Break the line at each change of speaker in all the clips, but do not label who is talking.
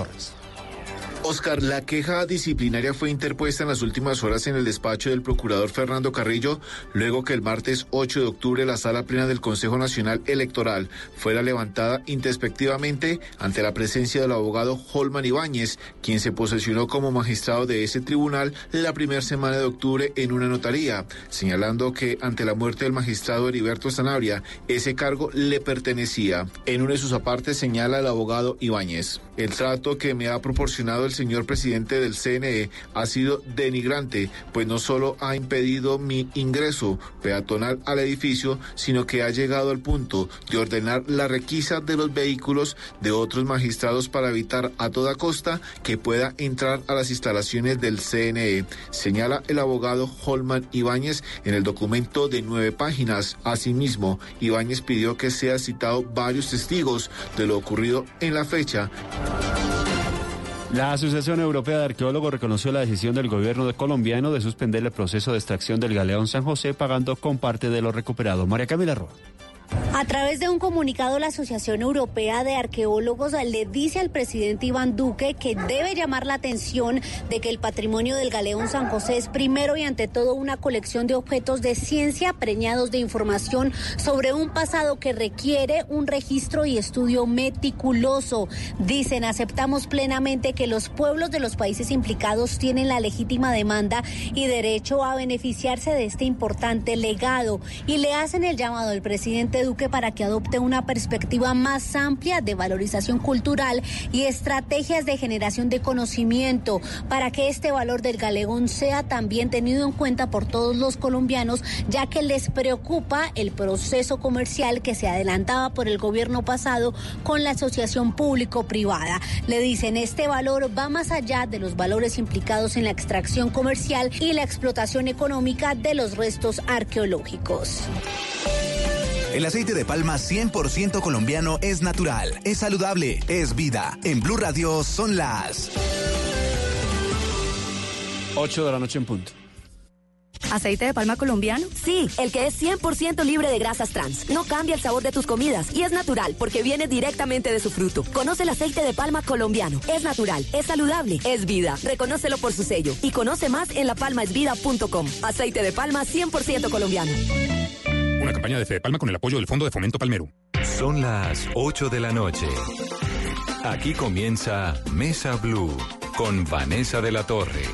Torres.
Oscar, la queja disciplinaria fue interpuesta en las últimas horas en el despacho del procurador Fernando Carrillo, luego que el martes 8 de octubre la sala plena del Consejo Nacional Electoral fuera levantada introspectivamente ante la presencia del abogado Holman Ibáñez, quien se posesionó como magistrado de ese tribunal la primera semana de octubre en una notaría, señalando que ante la muerte del magistrado Heriberto Sanabria, ese cargo le pertenecía. En uno de sus apartes señala el abogado Ibáñez. El trato que me ha proporcionado señor presidente del CNE ha sido denigrante, pues no solo ha impedido mi ingreso peatonal al edificio, sino que ha llegado al punto de ordenar la requisa de los vehículos de otros magistrados para evitar a toda costa que pueda entrar a las instalaciones del CNE, señala el abogado Holman Ibáñez en el documento de nueve páginas. Asimismo, Ibáñez pidió que sea citado varios testigos de lo ocurrido en la fecha.
La Asociación Europea de Arqueólogos reconoció la decisión del gobierno colombiano de suspender el proceso de extracción del galeón San José pagando con parte de lo recuperado. María Camila Roa.
A través de un comunicado, la Asociación Europea de Arqueólogos le dice al presidente Iván Duque que debe llamar la atención de que el patrimonio del Galeón San José es primero y ante todo una colección de objetos de ciencia preñados de información sobre un pasado que requiere un registro y estudio meticuloso. Dicen, aceptamos plenamente que los pueblos de los países implicados tienen la legítima demanda y derecho a beneficiarse de este importante legado y le hacen el llamado al presidente Duque para que adopte una perspectiva más amplia de valorización cultural y estrategias de generación de conocimiento para que este valor del galegón sea también tenido en cuenta por todos los colombianos, ya que les preocupa el proceso comercial que se adelantaba por el gobierno pasado con la asociación público-privada. Le dicen, este valor va más allá de los valores implicados en la extracción comercial y la explotación económica de los restos arqueológicos.
El aceite de palma 100% colombiano es natural, es saludable, es vida. En Blue Radio son las
8 de la noche en punto.
¿Aceite de palma colombiano? Sí, el que es 100% libre de grasas trans. No cambia el sabor de tus comidas y es natural porque viene directamente de su fruto. Conoce el aceite de palma colombiano. Es natural, es saludable, es vida. Reconócelo por su sello y conoce más en lapalmaesvida.com. Aceite de palma 100% colombiano.
Una campaña de Fede Palma con el apoyo del Fondo de Fomento Palmero.
Son las 8 de la noche. Aquí comienza Mesa Blue con Vanessa de la Torre.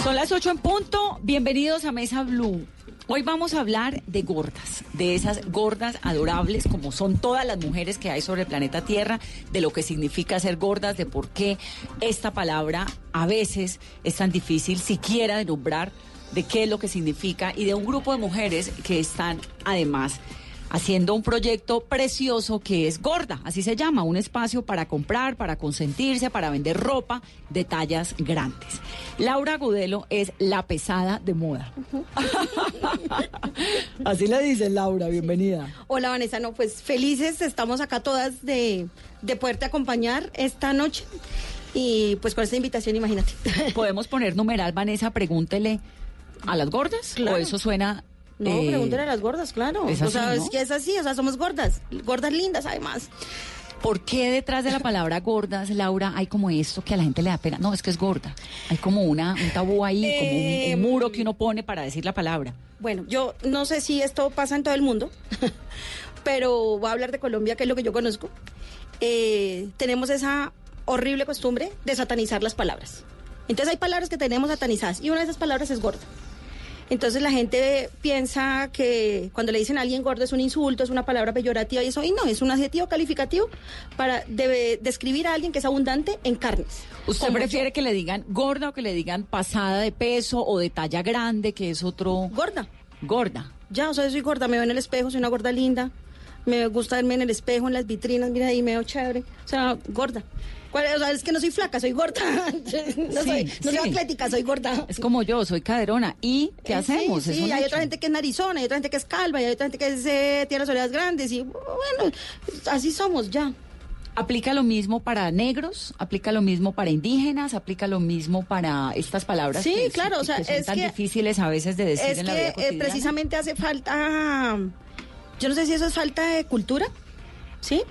Son las 8 en punto. Bienvenidos a Mesa Blue. Hoy vamos a hablar de gordas, de esas gordas adorables como son todas las mujeres que hay sobre el planeta Tierra, de lo que significa ser gordas, de por qué esta palabra a veces es tan difícil siquiera de nombrar de qué es lo que significa y de un grupo de mujeres que están además haciendo un proyecto precioso que es Gorda, así se llama, un espacio para comprar, para consentirse, para vender ropa de tallas grandes. Laura Gudelo es la pesada de moda. así le dice Laura, bienvenida.
Hola Vanessa, no, pues felices, estamos acá todas de, de poderte acompañar esta noche y pues con esta invitación, imagínate.
Podemos poner numeral, Vanessa, pregúntele a las gordas o eso suena
no,
eh,
pregúntale a las gordas, claro.
¿es
o
así,
sea,
no?
es que es así, o sea, somos gordas, gordas lindas además.
¿Por qué detrás de la palabra gordas, Laura, hay como esto que a la gente le da pena? No, es que es gorda. Hay como una, un tabú ahí, como un-
Eh,
un, muro que uno pone para decir la palabra.
Bueno, yo no sé si esto pasa en todo el mundo, pero voy a hablar de Colombia, que es lo que yo conozco. Eh, tenemos esa horrible costumbre de satanizar las palabras. Entonces hay palabras que tenemos satanizadas y una de esas palabras es gorda. Entonces la gente piensa que cuando le dicen a alguien gordo es un insulto, es una palabra peyorativa y eso, y no, es un adjetivo calificativo para debe describir a alguien que es abundante en carnes.
¿Usted prefiere que le digan gorda o que le digan pasada de peso o de talla grande, que es otro...
Gorda.
Gorda.
Ya, o sea, soy gorda, me veo en el espejo, soy una gorda linda. Me gusta verme en el espejo, en las vitrinas, mira ahí, me veo chévere. O sea, gorda. ¿Cuál- O sea, es que no soy flaca, soy gorda. no soy, no soy atlética, soy gorda.
Es como yo, soy caderona. ¿Y qué
Eh,
hacemos?
Sí,
Es
sí,
un
hay
hecho.
otra gente que es narizona, hay otra gente que es calva, y hay otra gente que es, eh, tiene las orejas grandes. Y bueno, así somos ya.
¿Aplica lo mismo para negros? ¿Aplica lo mismo para indígenas? ¿Aplica lo mismo para estas palabras
Sí,
que,
claro, o sea,
que son
es
tan
que-
difíciles a veces de decir
es
en la
que
vida
eh, precisamente hace falta, yo no sé si eso es falta de cultura, ¿sí?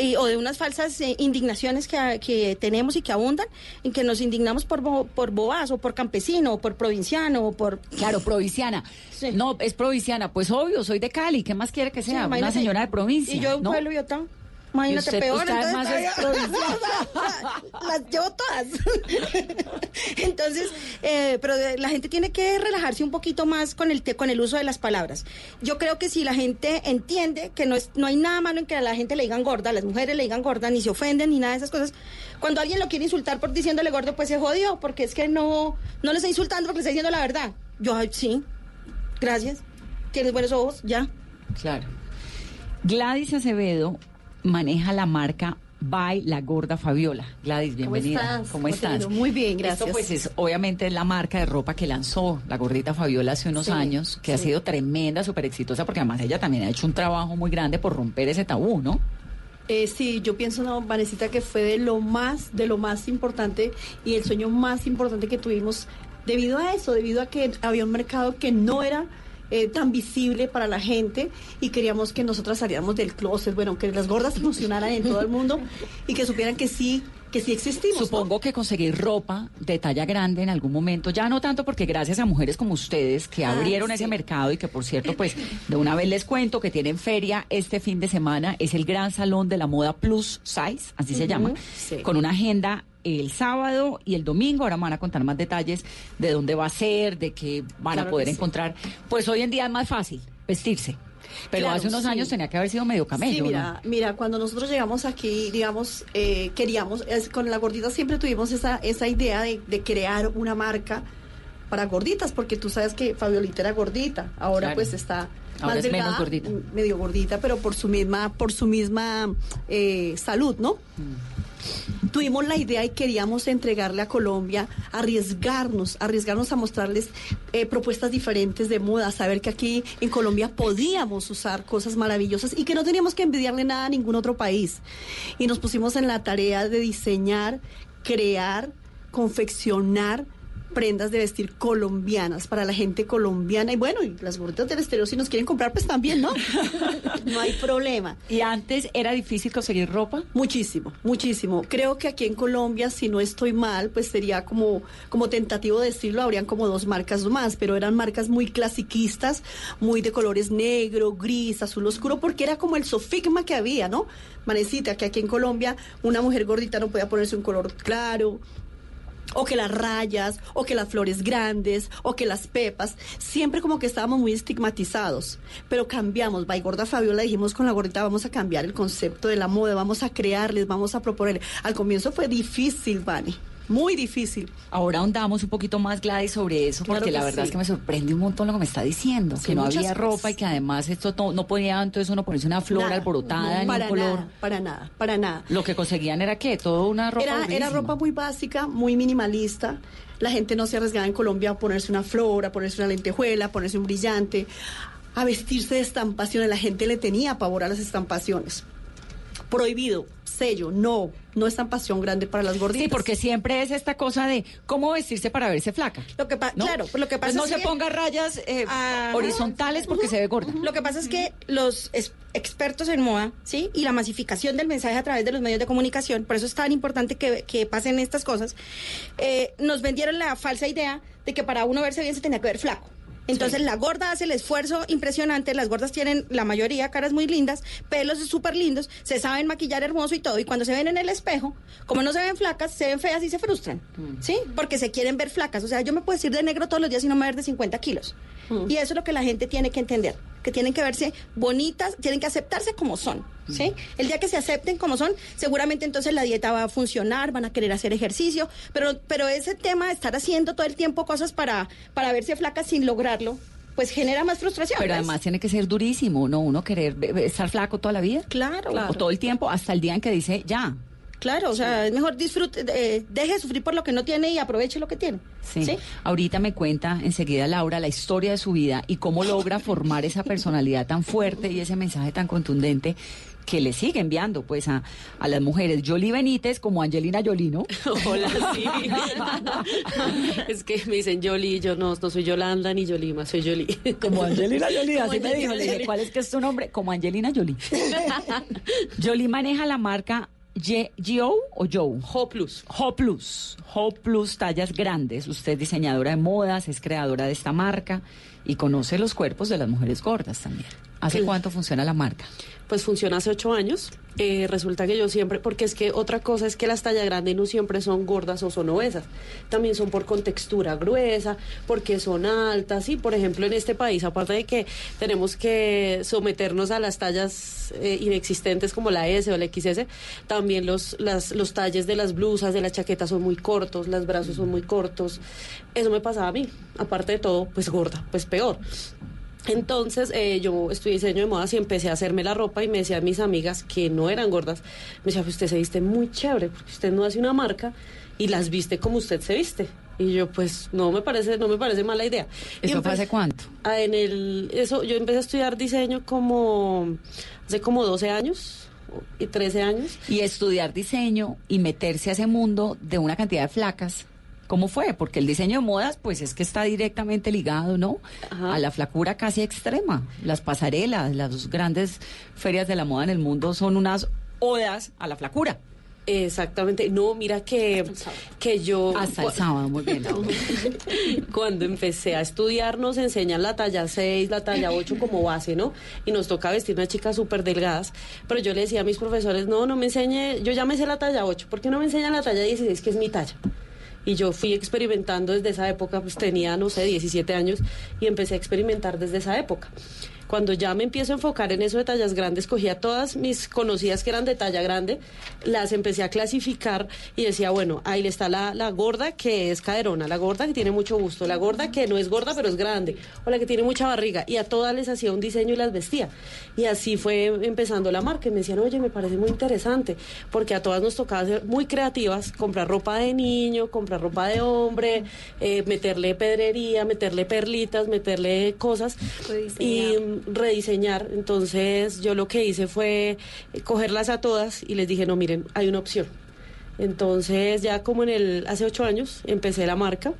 Y- o de unas falsas eh, indignaciones que, que tenemos y que abundan, en que nos indignamos por, bo- por bobas o por campesino o por provinciano o por...
Claro, provinciana.
Sí.
No, es provinciana. Pues obvio, soy de Cali. ¿Qué más quiere que
Sí,
sea? Una señora de provincia.
Y yo de un
¿no?
pueblo Biotá. Imagínate
usted-
peor.
usted
entonces, todavía- las llevo todas. entonces, eh, pero la gente tiene que relajarse un poquito más con el con el uso de las palabras. Yo creo que si la gente entiende que no es no hay nada malo en que a la gente le digan gorda, a las mujeres le digan gorda, ni se ofenden ni nada de esas cosas. Cuando alguien lo quiere insultar por diciéndole gordo, pues se jodió, porque es que no no le está insultando porque le está diciendo la verdad. Yo, sí. Gracias. Tienes buenos ojos, ya.
Claro. Gladys Acevedo maneja la marca By La Gorda Fabiola. Gladys, bienvenida.
estás?
¿Cómo
¿Cómo
estás?
ido? Muy bien,
Esto
gracias.
pues es obviamente la marca de ropa que lanzó la gordita Fabiola hace unos
Sí,
años, que ha sido tremenda, súper exitosa, porque además ella también ha hecho un trabajo muy grande por romper ese tabú, ¿no?
Eh, sí, yo pienso, no, Vanesita, que fue de lo más, de lo más importante y el sueño más importante que tuvimos debido a eso, debido a que había un mercado que no era eh, tan visible para la gente y queríamos que nosotras saliéramos del closet, bueno, que las gordas funcionaran en todo el mundo y que supieran que sí, que sí existimos. ¿no?
Supongo que conseguir ropa de talla grande en algún momento, ya no tanto porque gracias a mujeres como ustedes que
Ah,
abrieron ese
sí.
mercado y que por cierto, pues de una vez les cuento que tienen feria este fin de semana, es el gran salón de la moda plus size, así se llama,
sí.
con una agenda el sábado y el domingo, ahora me van a contar más detalles de dónde va a ser, de qué van
Claro
a poder
sí.
encontrar. Pues hoy en día es más fácil vestirse, pero
Claro,
hace unos
sí.
años tenía que haber sido medio camello.
Sí,
¿no?
mira, mira, cuando nosotros llegamos aquí, digamos, eh, queríamos, es- con la gordita siempre tuvimos esa, esa idea de, de crear una marca para gorditas, porque tú sabes que Fabiolita era gordita, ahora
Claro.
pues está
Ahora
más
es menos
delgada,
gordita.
medio gordita, pero por su misma, por su misma eh, salud, ¿no? Tuvimos la idea y queríamos entregarle a Colombia, arriesgarnos, arriesgarnos a mostrarles eh, propuestas diferentes de moda, saber que aquí en Colombia podíamos usar cosas maravillosas y que no teníamos que envidiarle nada a ningún otro país. Y nos pusimos en la tarea de diseñar, crear, confeccionar prendas de vestir colombianas para la gente colombiana y bueno, y las gorditas del exterior si nos quieren comprar pues también, ¿no? no hay problema.
¿Y antes era difícil conseguir ropa?
Muchísimo, muchísimo. Creo que aquí en Colombia, si no estoy mal, pues sería como, como tentativo de decirlo, habrían como dos marcas más, pero eran marcas muy clasiquistas, muy de colores negro, gris, azul oscuro, porque era como el sofigma que había, ¿no? Manecita, que aquí en Colombia una mujer gordita no podía ponerse un color claro, o que las rayas, o que las flores grandes, o que las pepas, siempre como que estábamos muy estigmatizados, pero cambiamos, by Gorda Fabiola dijimos con la gordita vamos a cambiar el concepto de la moda, vamos a crearles, vamos a proponer. Al comienzo fue difícil, Vani, muy difícil.
Ahora ahondamos un poquito más, Gladys, sobre eso,
Claro
porque la
que
verdad
sí.
es que me sorprende un montón lo que me está diciendo,
Sí,
que no había
cosas.
ropa y que además esto no, no podía entonces uno ponerse una flor
Nada,
alborotada
no, para
un color.
nada, para nada, para nada.
Lo que conseguían era qué, todo una ropa
Era, era ropa muy básica, muy minimalista. La gente no se arriesgaba en Colombia a ponerse una flor, a ponerse una lentejuela, a ponerse un brillante, a vestirse de estampaciones. La gente le tenía pavor a las estampaciones. Prohibido, sello, no, no estampación grande para las gorditas.
Sí, porque siempre es esta cosa de cómo vestirse para verse flaca.
Lo que
¿no?
Claro, lo que pasa
Pues no
es
se
que-
ponga rayas eh,
Ajá.
horizontales porque se ve gorda.
Lo que pasa es que los es- expertos en moda, ¿sí? Y la masificación del mensaje a través de los medios de comunicación, por eso es tan importante que, que pasen estas cosas, eh, nos vendieron la falsa idea de que para uno verse bien se tenía que ver flaco. Entonces la gorda hace el esfuerzo impresionante, las gordas tienen la mayoría caras muy lindas, pelos súper lindos, se saben maquillar hermoso y todo, y cuando se ven en el espejo, como no se ven flacas, se ven feas y se frustran, ¿sí? Porque se quieren ver flacas, o sea, yo me puedo decir de negro todos los días y no me ver de 50 kilos. Y eso es lo que la gente tiene que entender, que tienen que verse bonitas, tienen que aceptarse como son, ¿sí? El día que se acepten como son, seguramente entonces la dieta va a funcionar, van a querer hacer ejercicio, pero, pero ese tema de estar haciendo todo el tiempo cosas para, para verse flacas sin lograrlo, pues genera más frustración.
Pero
¿ves?
además tiene que ser durísimo, ¿no? Uno querer be- estar flaco toda la vida.
Claro.
O todo el tiempo, hasta el día en que dice, ya,
Claro, o sea, es mejor disfrute, eh, deje de sufrir por lo que no tiene y aproveche lo que tiene.
Sí. Ahorita me cuenta enseguida Laura la historia de su vida y cómo logra formar esa personalidad tan fuerte y ese mensaje tan contundente que le sigue enviando pues a, a las mujeres. Jolie Benítez como Angelina Jolie, ¿no?
Hola, sí. es que me dicen Jolie, yo no, no soy Yolanda ni Yolima, soy Jolie.
Como Angelina Jolie,
Como
así me dijo.
Angelina
Le dije,
Jolie.
¿cuál es que es tu nombre? Como Angelina Jolie. Jolie maneja la marca Ye- Gio o Joe.
Ho Plus.
Ho Plus. Ho Plus, tallas grandes. Usted es diseñadora de modas, es creadora de esta marca y conoce los cuerpos de las mujeres gordas también. ¿Hace cuánto funciona la marca?
Pues funciona hace ocho años. Eh, resulta que yo siempre, porque es que otra cosa es que las tallas grandes no siempre son gordas o son obesas. También son por contextura gruesa, porque son altas. Y por ejemplo, en este país, aparte de que tenemos que someternos a las tallas eh, inexistentes como la S o la XS, también los, las, los talles de las blusas, de las chaquetas son muy cortos, los brazos son muy cortos. Eso me pasaba a mí. Aparte de todo, pues gorda, pues peor. Entonces eh, yo estudié diseño de modas y empecé a hacerme la ropa y me decían mis amigas que no eran gordas, me decían, "Pues usted se viste muy chévere porque usted no hace una marca y las viste como usted se viste. Y yo pues no me parece, no me parece mala idea. Y
¿Eso fue
empe-
hace cuánto?
En el, eso, yo empecé a estudiar diseño como hace como 12 años y 13 años.
Y estudiar diseño y meterse a ese mundo de una cantidad de flacas. ¿Cómo fue? Porque el diseño de modas, pues es que está directamente ligado, ¿no? A la flacura casi extrema. Las pasarelas, las grandes ferias de la moda en el mundo son unas odas a la flacura.
Exactamente. No, mira que, que yo...
Hasta el sábado, muy bien.
Cuando empecé a estudiar nos enseñan la talla 6, la talla 8 como base, ¿no? Y nos toca vestir unas chicas súper delgadas. Pero yo le decía a mis profesores, no, no me enseñe, yo ya me sé la talla 8, ¿por qué no me enseñan la talla 16, que es mi talla? Y yo fui experimentando desde esa época, pues tenía, no sé, 17 años y empecé a experimentar desde esa época. Cuando ya me empiezo a enfocar en eso de tallas grandes, cogía todas mis conocidas que eran de talla grande, las empecé a clasificar y decía, bueno, ahí está la, la gorda que es caderona, la gorda que tiene mucho gusto, la gorda que no es gorda pero es grande, o la que tiene mucha barriga. Y a todas les hacía un diseño y las vestía. Y así fue empezando la marca. Y me decían, oye, me parece muy interesante, porque a todas nos tocaba ser muy creativas, comprar ropa de niño, comprar ropa de hombre, eh, meterle pedrería, meterle perlitas, meterle cosas y rediseñar. Entonces yo lo que hice fue eh, cogerlas a todas y les dije, no, miren, hay una opción. Entonces ya como en el hace ocho años empecé la marca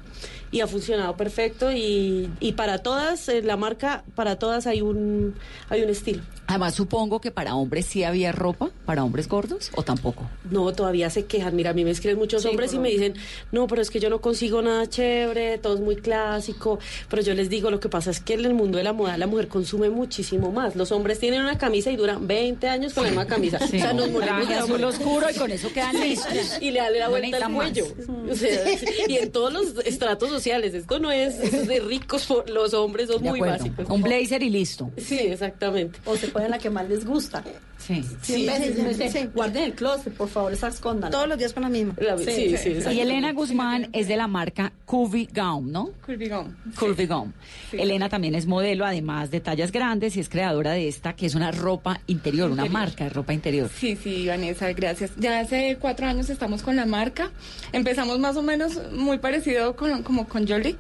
y ha funcionado perfecto y, y para todas en la marca para todas hay un hay un estilo.
Además, supongo que para hombres sí había ropa, para hombres gordos, o tampoco.
No, todavía se quejan. Mira, a mí me escriben muchos hombres y me dicen, no, pero es que yo no consigo nada chévere, todo es muy clásico. Pero yo les digo, lo que pasa es que en el mundo de la moda la mujer consume muchísimo más. Los hombres tienen una camisa y duran 20 años con la misma camisa.
Sí.
O sea, nos morimos de
azul oscuro y con eso quedan listos.
Y le da la
No
vuelta al
necesitan más.
cuello. O sea, y en todos los estratos sociales. Esto no es, es de ricos, por- los hombres son
De
muy
acuerdo.
básicos.
Un blazer y listo.
Sí, exactamente.
O se ponen la que más les gusta.
Sí.
Me dicen, guarden el closet, por favor, esa escondan.
Todos los días con la misma.
sí, sí,
Y Elena Guzmán es de la marca Curvy Gown, ¿no?
Curvy Gown.
Curvy Gown. Elena también es modelo, además de tallas grandes, y es creadora de esta, que es una ropa interior, una
Interior.
marca de ropa interior.
Sí, sí, Vanessa, gracias. Ya hace cuatro años estamos con la marca. Empezamos más o menos muy parecido con, como con Jolie.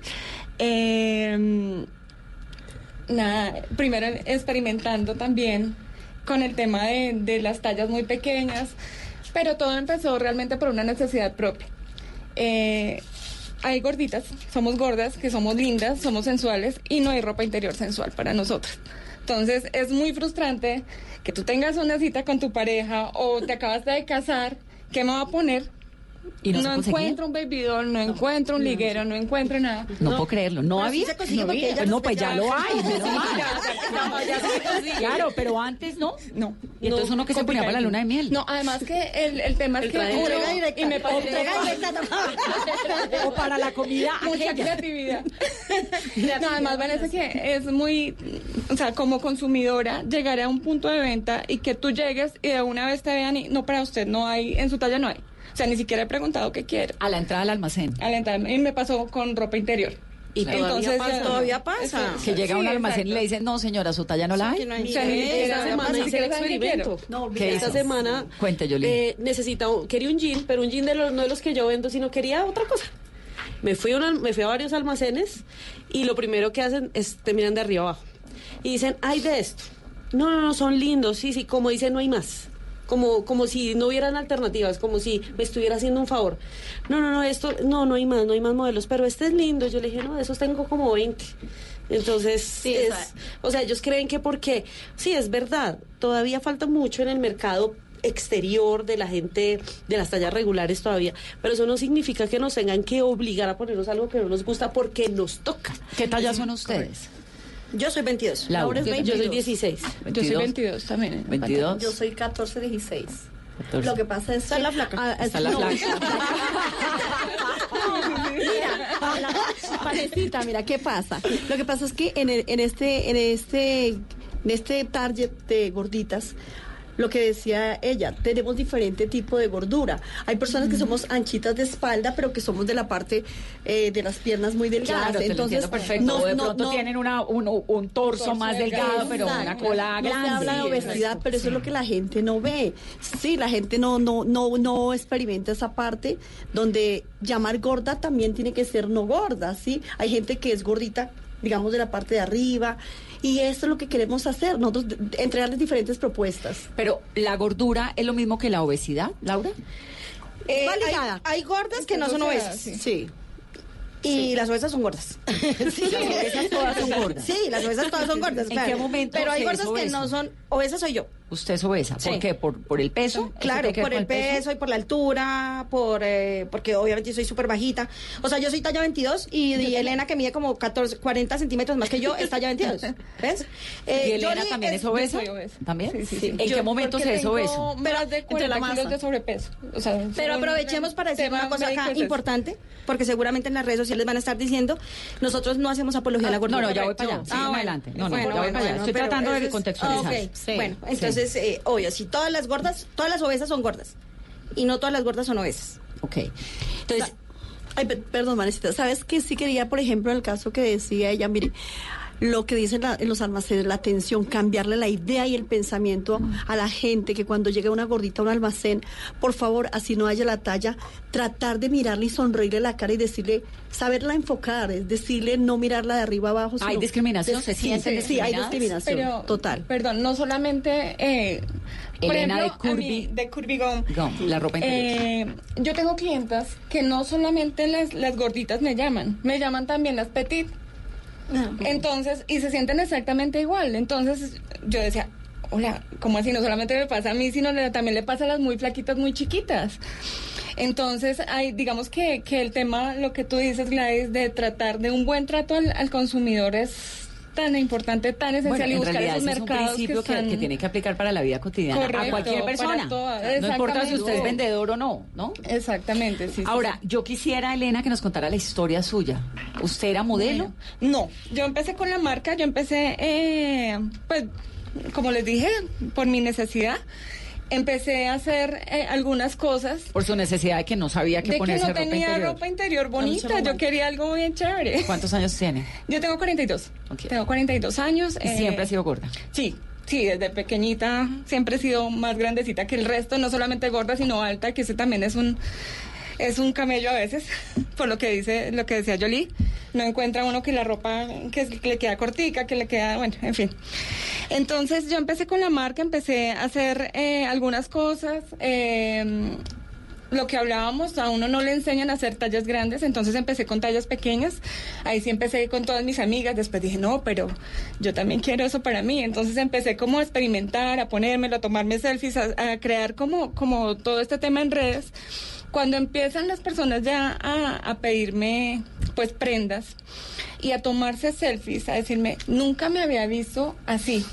Eh, nada, primero experimentando también con el tema de, de las tallas muy pequeñas, pero todo empezó realmente por una necesidad propia. Eh, hay gorditas, somos gordas, que somos lindas, somos sensuales y no hay ropa interior sensual para nosotras. Entonces es muy frustrante que tú tengas una cita con tu pareja o te acabas de casar, ¿qué me va a poner?
¿Y no
encuentro un baby doll, no, encuentro un liguero, no encuentro nada.
No, puedo creerlo. ¿No había? no,
porque
había.
ella
no
los
pues ya lo hay. Claro, pero antes no.
No.
Y entonces uno que se ponía para la luna de miel.
No, además que el, el tema es
El
que y me o para la comida mucha creatividad. no, además Vanessa que es muy, o sea, como consumidora llegar a un punto de venta y que tú llegues y de una vez te vean y no para usted no hay, en su talla no hay. O sea, ni siquiera he preguntado qué quiere.
A la entrada al almacén.
A la entrada y me pasó con ropa interior.
Y todavía pasa.
Todavía pasa.
Que llega a un almacén y le dicen, no señora, su talla no la hay.
no
Esta
se
semana hice el experimento.
quiero.
¿Qué
Esta semana
Cuente,
eh, necesitaba, quería un jean, pero un jean de los, no de los que yo vendo, sino quería otra cosa. Me fui, a una- me fui a varios almacenes y lo primero que hacen es te miran de arriba abajo. Y dicen, hay de esto. No, no, no, son lindos, sí, sí, como dicen, no hay más. Como, como si no hubieran alternativas, como si me estuviera haciendo un favor. No, no, no, esto, no, no hay más, no hay más modelos, pero este es lindo. Yo le dije, no, de esos tengo como 20. Entonces, es,
esa-
o sea, ellos creen que porque, sí, es verdad, todavía falta mucho en el mercado exterior de la gente de las tallas regulares todavía, pero eso no significa que nos tengan que obligar a ponernos algo que no nos gusta porque nos toca.
¿Qué talla son ustedes?
Yo soy 22.
Laura.
Laura es
Yo, yo
22.
soy 16.
Yo soy 22 también.
22.
Yo soy 14, 16.
14.
Lo que pasa es
Está
que-
la flaca.
Ah,
Está la
no.
flaca.
Mira, la parecita, mira, ¿qué pasa? Lo que pasa es que en, el- en este, en este, en este target de gorditas, lo que decía ella, tenemos diferente tipo de gordura. Hay personas que somos anchitas de espalda, pero que somos de la parte eh, de las piernas muy delgadas.
Claro, te lo
Entonces,
perfecto.
no-
o de
no-
pronto
no-
tienen una, un, un torso,
torso
más
delgado.
pero una cola
no
grande.
se habla de obesidad, pero eso es lo que la gente no ve. Sí, la gente no, no, no, no experimenta esa parte donde llamar gorda también tiene que ser no gorda, ¿sí? Hay gente que es gordita, digamos, de la parte de arriba. Y esto es lo que queremos hacer, nosotros entregarles diferentes propuestas.
Pero la gordura es lo mismo que la obesidad, Laura.
Eh,
Va
hay,
ligada.
hay gordas que no son obesas.
sí.
Sí.
Y las obesas son gordas. sí,
Las obesas todas son gordas.
Sí, las obesas todas son gordas.
¿En
claro.
qué momento
Pero hay gordas que no son obesas, soy yo.
Usted es obesa. ¿Por
Sí.
qué? ¿Por, por el peso? ¿Eso
Claro, por el peso y por la altura, por eh, porque obviamente soy súper bajita. O sea, yo soy talla 22 y, y Elena, que mide como 14, 40 centímetros más que yo, es talla 22. ¿Ves? Eh,
¿Y Elena
Yoli
también es,
Yo
obesa?
obesa.
¿También?
Sí, sí, sí.
¿En qué
Yo-
momento
porque
se es obeso?
Más de
Entre la
40 kilos
masa.
de sobrepeso. O sea,
Pero aprovechemos para decir una cosa acá
es
importante, porque seguramente en las redes sociales van a estar diciendo, nosotros no hacemos apología a la
No,
gordura.
no, ya voy para allá.
Ah,
adelante. No, no, ya voy para allá. Estoy tratando de
es-
contextualizar. Sí,
bueno,
sí.
entonces, eh, obvio, si todas las gordas, todas las obesas son gordas, y no todas las gordas son obesas.
Ok. Entonces,
Ay, per- perdón, Marecita, ¿sabes qué? Sí quería, por ejemplo, en el caso que decía ella, mire, lo que dicen la- en los almacenes, la atención, cambiarle la idea y el pensamiento a la gente, que cuando llegue una gordita a un almacén, por favor, así no haya la talla, tratar de mirarle y sonreírle la cara y decirle, saberla enfocar, es decirle no mirarla de arriba abajo.
¿Hay discriminación? ¿Se
Sí,
sienten
sí, hay discriminación,
Pero,
total.
Perdón, no solamente. Eh, por
Elena
ejemplo,
de
a mí,
Curvy-
de Curvy Gum,
Gum, la ropa interior.
eh, yo tengo clientas que no solamente las, las gorditas me llaman, me llaman también las petit. Entonces, y se sienten exactamente igual. Entonces, yo decía, hola, ¿cómo así? No solamente me pasa a mí, sino le- también le pasa a las muy flaquitas, muy chiquitas. Entonces, hay, digamos que, que el tema, lo que tú dices, Gladys, de tratar de un buen trato al, al consumidor es tan importante, tan esencial
Bueno,
y buscar esos
ese es un
mercados
principio que,
están-
que tiene que aplicar para la vida cotidiana a
Correcto,
cualquier
para
persona. no importa si usted es vendedor o no, ¿no?
Exactamente, sí. sí,
Ahora, yo quisiera, Elena, que nos contara la historia suya. ¿Usted era modelo?
No, yo empecé con la marca, yo empecé, eh, pues, como les dije, por mi necesidad. Empecé a hacer eh, algunas cosas.
Por su necesidad de que no sabía qué
de que
ponerse
no
ropa
tenía
interior.
ropa interior bonita, yo quería algo bien chévere.
¿Cuántos años tiene?
Yo tengo 42.
Ok.
Tengo 42 años.
Y
eh,
siempre ha sido gorda.
Sí, sí, desde pequeñita siempre he sido más grandecita que el resto, no solamente gorda, sino alta, que ese también es un es un camello a veces, por lo que dice, lo que decía Jolie. No encuentra uno que la ropa que, le queda cortica, que le queda, bueno, en fin. Entonces yo empecé con la marca, empecé a hacer eh, algunas cosas. eh, lo que hablábamos, a uno no le enseñan a hacer tallas grandes, entonces empecé con tallas pequeñas, ahí sí empecé con todas mis amigas, después dije, no, pero yo también quiero eso para mí, entonces empecé como a experimentar, a ponérmelo, a tomarme selfies, a, a crear como, como todo este tema en redes. Cuando empiezan las personas ya a, a pedirme pues prendas y a tomarse selfies, a decirme, nunca me había visto así,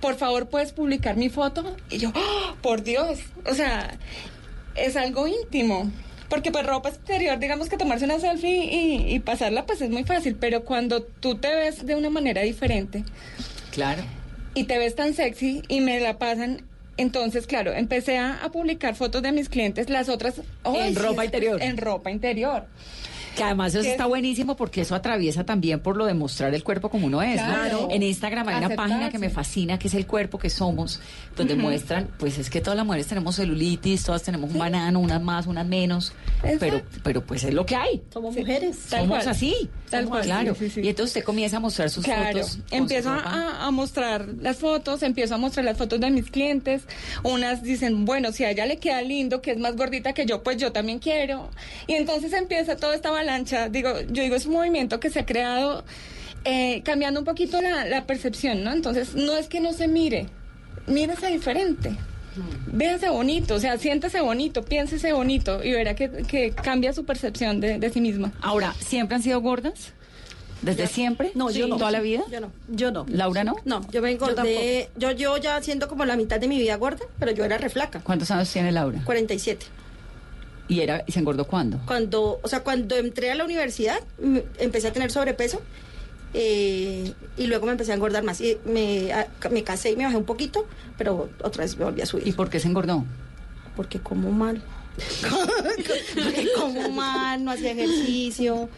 por favor puedes publicar mi foto y yo ¡ah! por Dios o sea es algo íntimo. Porque pues ropa exterior digamos que tomarse una selfie y, y pasarla pues es muy fácil. Pero cuando tú te ves de una manera diferente
Claro.
y te ves tan sexy y me la pasan entonces claro empecé a, a publicar fotos de mis clientes las otras ¡ay,
En ropa
es-
interior.
en ropa interior
Que además eso está buenísimo porque eso atraviesa también por lo de mostrar el cuerpo como uno es. ¿no?
Claro.
En Instagram hay una
Aceptarse.
página que me fascina, que es el cuerpo que somos, donde
Ujú.
muestran, pues es que todas las mujeres tenemos celulitis, todas tenemos un banano, unas más, unas menos, pero, pero pues es lo que hay.
Somos mujeres.
Tal
Somos
cual.
así.
Tal
Somos-
cual,
Claro.
sí, sí, sí.
Y entonces usted comienza a mostrar sus
Claro,
fotos. su
empiezo
ropa.
a, a mostrar las fotos, empiezo a mostrar las fotos de mis clientes. Unas dicen, bueno, si a ella le queda lindo, que es más gordita que yo, pues yo también quiero. Y entonces empieza toda esta avalancha. Digo, yo digo, es un movimiento que se ha creado eh, cambiando un poquito la, la percepción, ¿no? Entonces, no es que no se mire, mírese diferente. Véase bonito, o sea, siéntese bonito, piénsese bonito y verá que, que cambia su percepción de, de sí misma.
Ahora, ¿siempre han sido gordas? ¿Desde siempre?
No, yo no.
¿Toda la vida?
Yo no. Yo no.
¿Laura no?
No, yo me engordé. Yo, yo ya siendo como la mitad de mi vida gorda, pero yo era reflaca.
¿Cuántos años tiene Laura?
47.
¿Y, era, y se engordó cuándo?
Cuando, o sea, cuando entré a la universidad, empecé a tener sobrepeso eh, y luego me empecé a engordar más. Y me, a- me casé y me bajé un poquito, pero otra vez me volví a subir.
¿Y por qué se engordó?
Porque como mal. Porque como mal, no hacía ejercicio.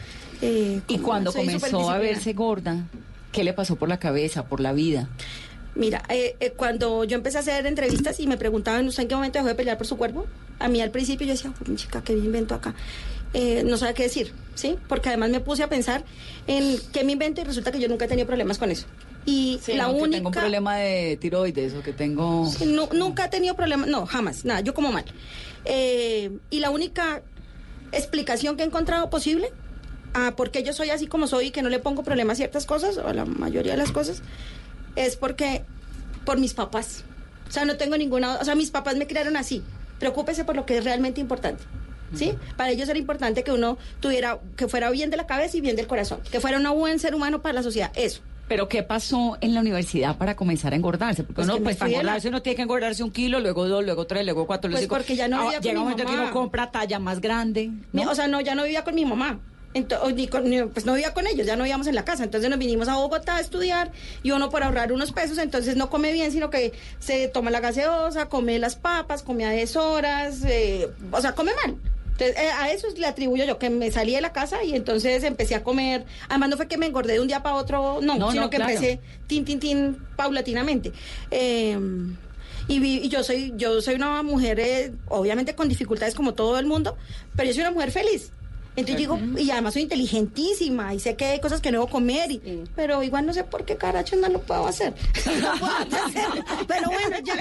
eh,
Y cuando
mal,
comenzó a verse gorda, ¿qué le pasó por la cabeza, por la vida?
Mira, eh, eh, cuando yo empecé a hacer entrevistas y me preguntaban, ¿usted en qué momento dejó de pelear por su cuerpo? A mí al principio yo decía, "Uy, mi chica, ¿qué me invento acá? Eh, no sabía qué decir, ¿sí? Porque además me puse a pensar en qué me invento y resulta que yo nunca he tenido problemas con eso. Y la
no, que
única...
tengo un problema de tiroides o que tengo...
Nunca he tenido problemas, no, jamás, nada, yo como mal. Eh, y la única explicación que he encontrado posible a por qué yo soy así como soy y que no le pongo problema a ciertas cosas, o a la mayoría de las cosas, es porque, por mis papás. O sea, no tengo ninguna, o sea, mis papás me criaron así. Preocúpese por lo que es realmente importante. ¿Sí? Para ellos era importante que uno tuviera, que fuera bien de la cabeza y bien del corazón, que fuera un buen ser humano para la sociedad. Eso.
¿Pero qué pasó en la universidad para comenzar a engordarse? Porque
Pues
uno, pues para engordarse uno tiene que engordarse un kilo, luego dos, luego tres, luego cuatro, luego
Pues
cinco.
porque ya no
Ah,
vivía con
Llega un momento que uno compra talla más grande. ¿no?
O sea, no, ya no vivía con mi mamá. Ento- o ni con- ni- pues no vivía con ellos, ya no vivíamos en la casa. Entonces nos vinimos a Bogotá a estudiar y uno por ahorrar unos pesos, entonces no come bien, sino que se toma la gaseosa, come las papas, come a deshoras, eh, o sea, come mal. Entonces, eh, a eso le atribuyo yo, que me salí de la casa y entonces empecé a comer. Además, no fue que me engordé de un día para otro, no,
No,
sino
no,
que
claro.
empecé tin, tin, tin, paulatinamente. Eh, y, vi- y yo soy yo soy una mujer, eh, obviamente con dificultades como todo el mundo, pero yo soy una mujer feliz. Entonces digo, y además soy inteligentísima y sé que hay cosas que no debo comer, y- pero igual no sé por qué caracho no lo puedo hacer. No puedo hacer, pero bueno, ya.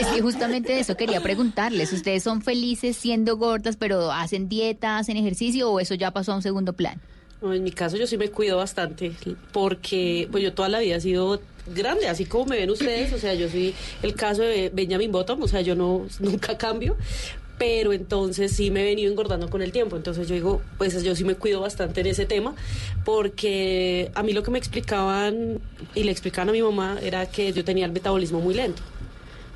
Es que justamente de eso quería preguntarles. ¿Ustedes son felices siendo gordas, pero hacen dieta, hacen ejercicio o eso ya pasó a un segundo plan?
No, en mi caso yo sí me cuido bastante porque pues yo toda la vida he sido grande, así como me ven ustedes, o sea, yo soy el caso de Benjamin Bottom, o sea, yo no nunca cambio, pero entonces sí me he venido engordando con el tiempo, entonces yo digo, pues yo sí me cuido bastante en ese tema porque a mí lo que me explicaban y le explicaban a mi mamá era que yo tenía el metabolismo muy lento.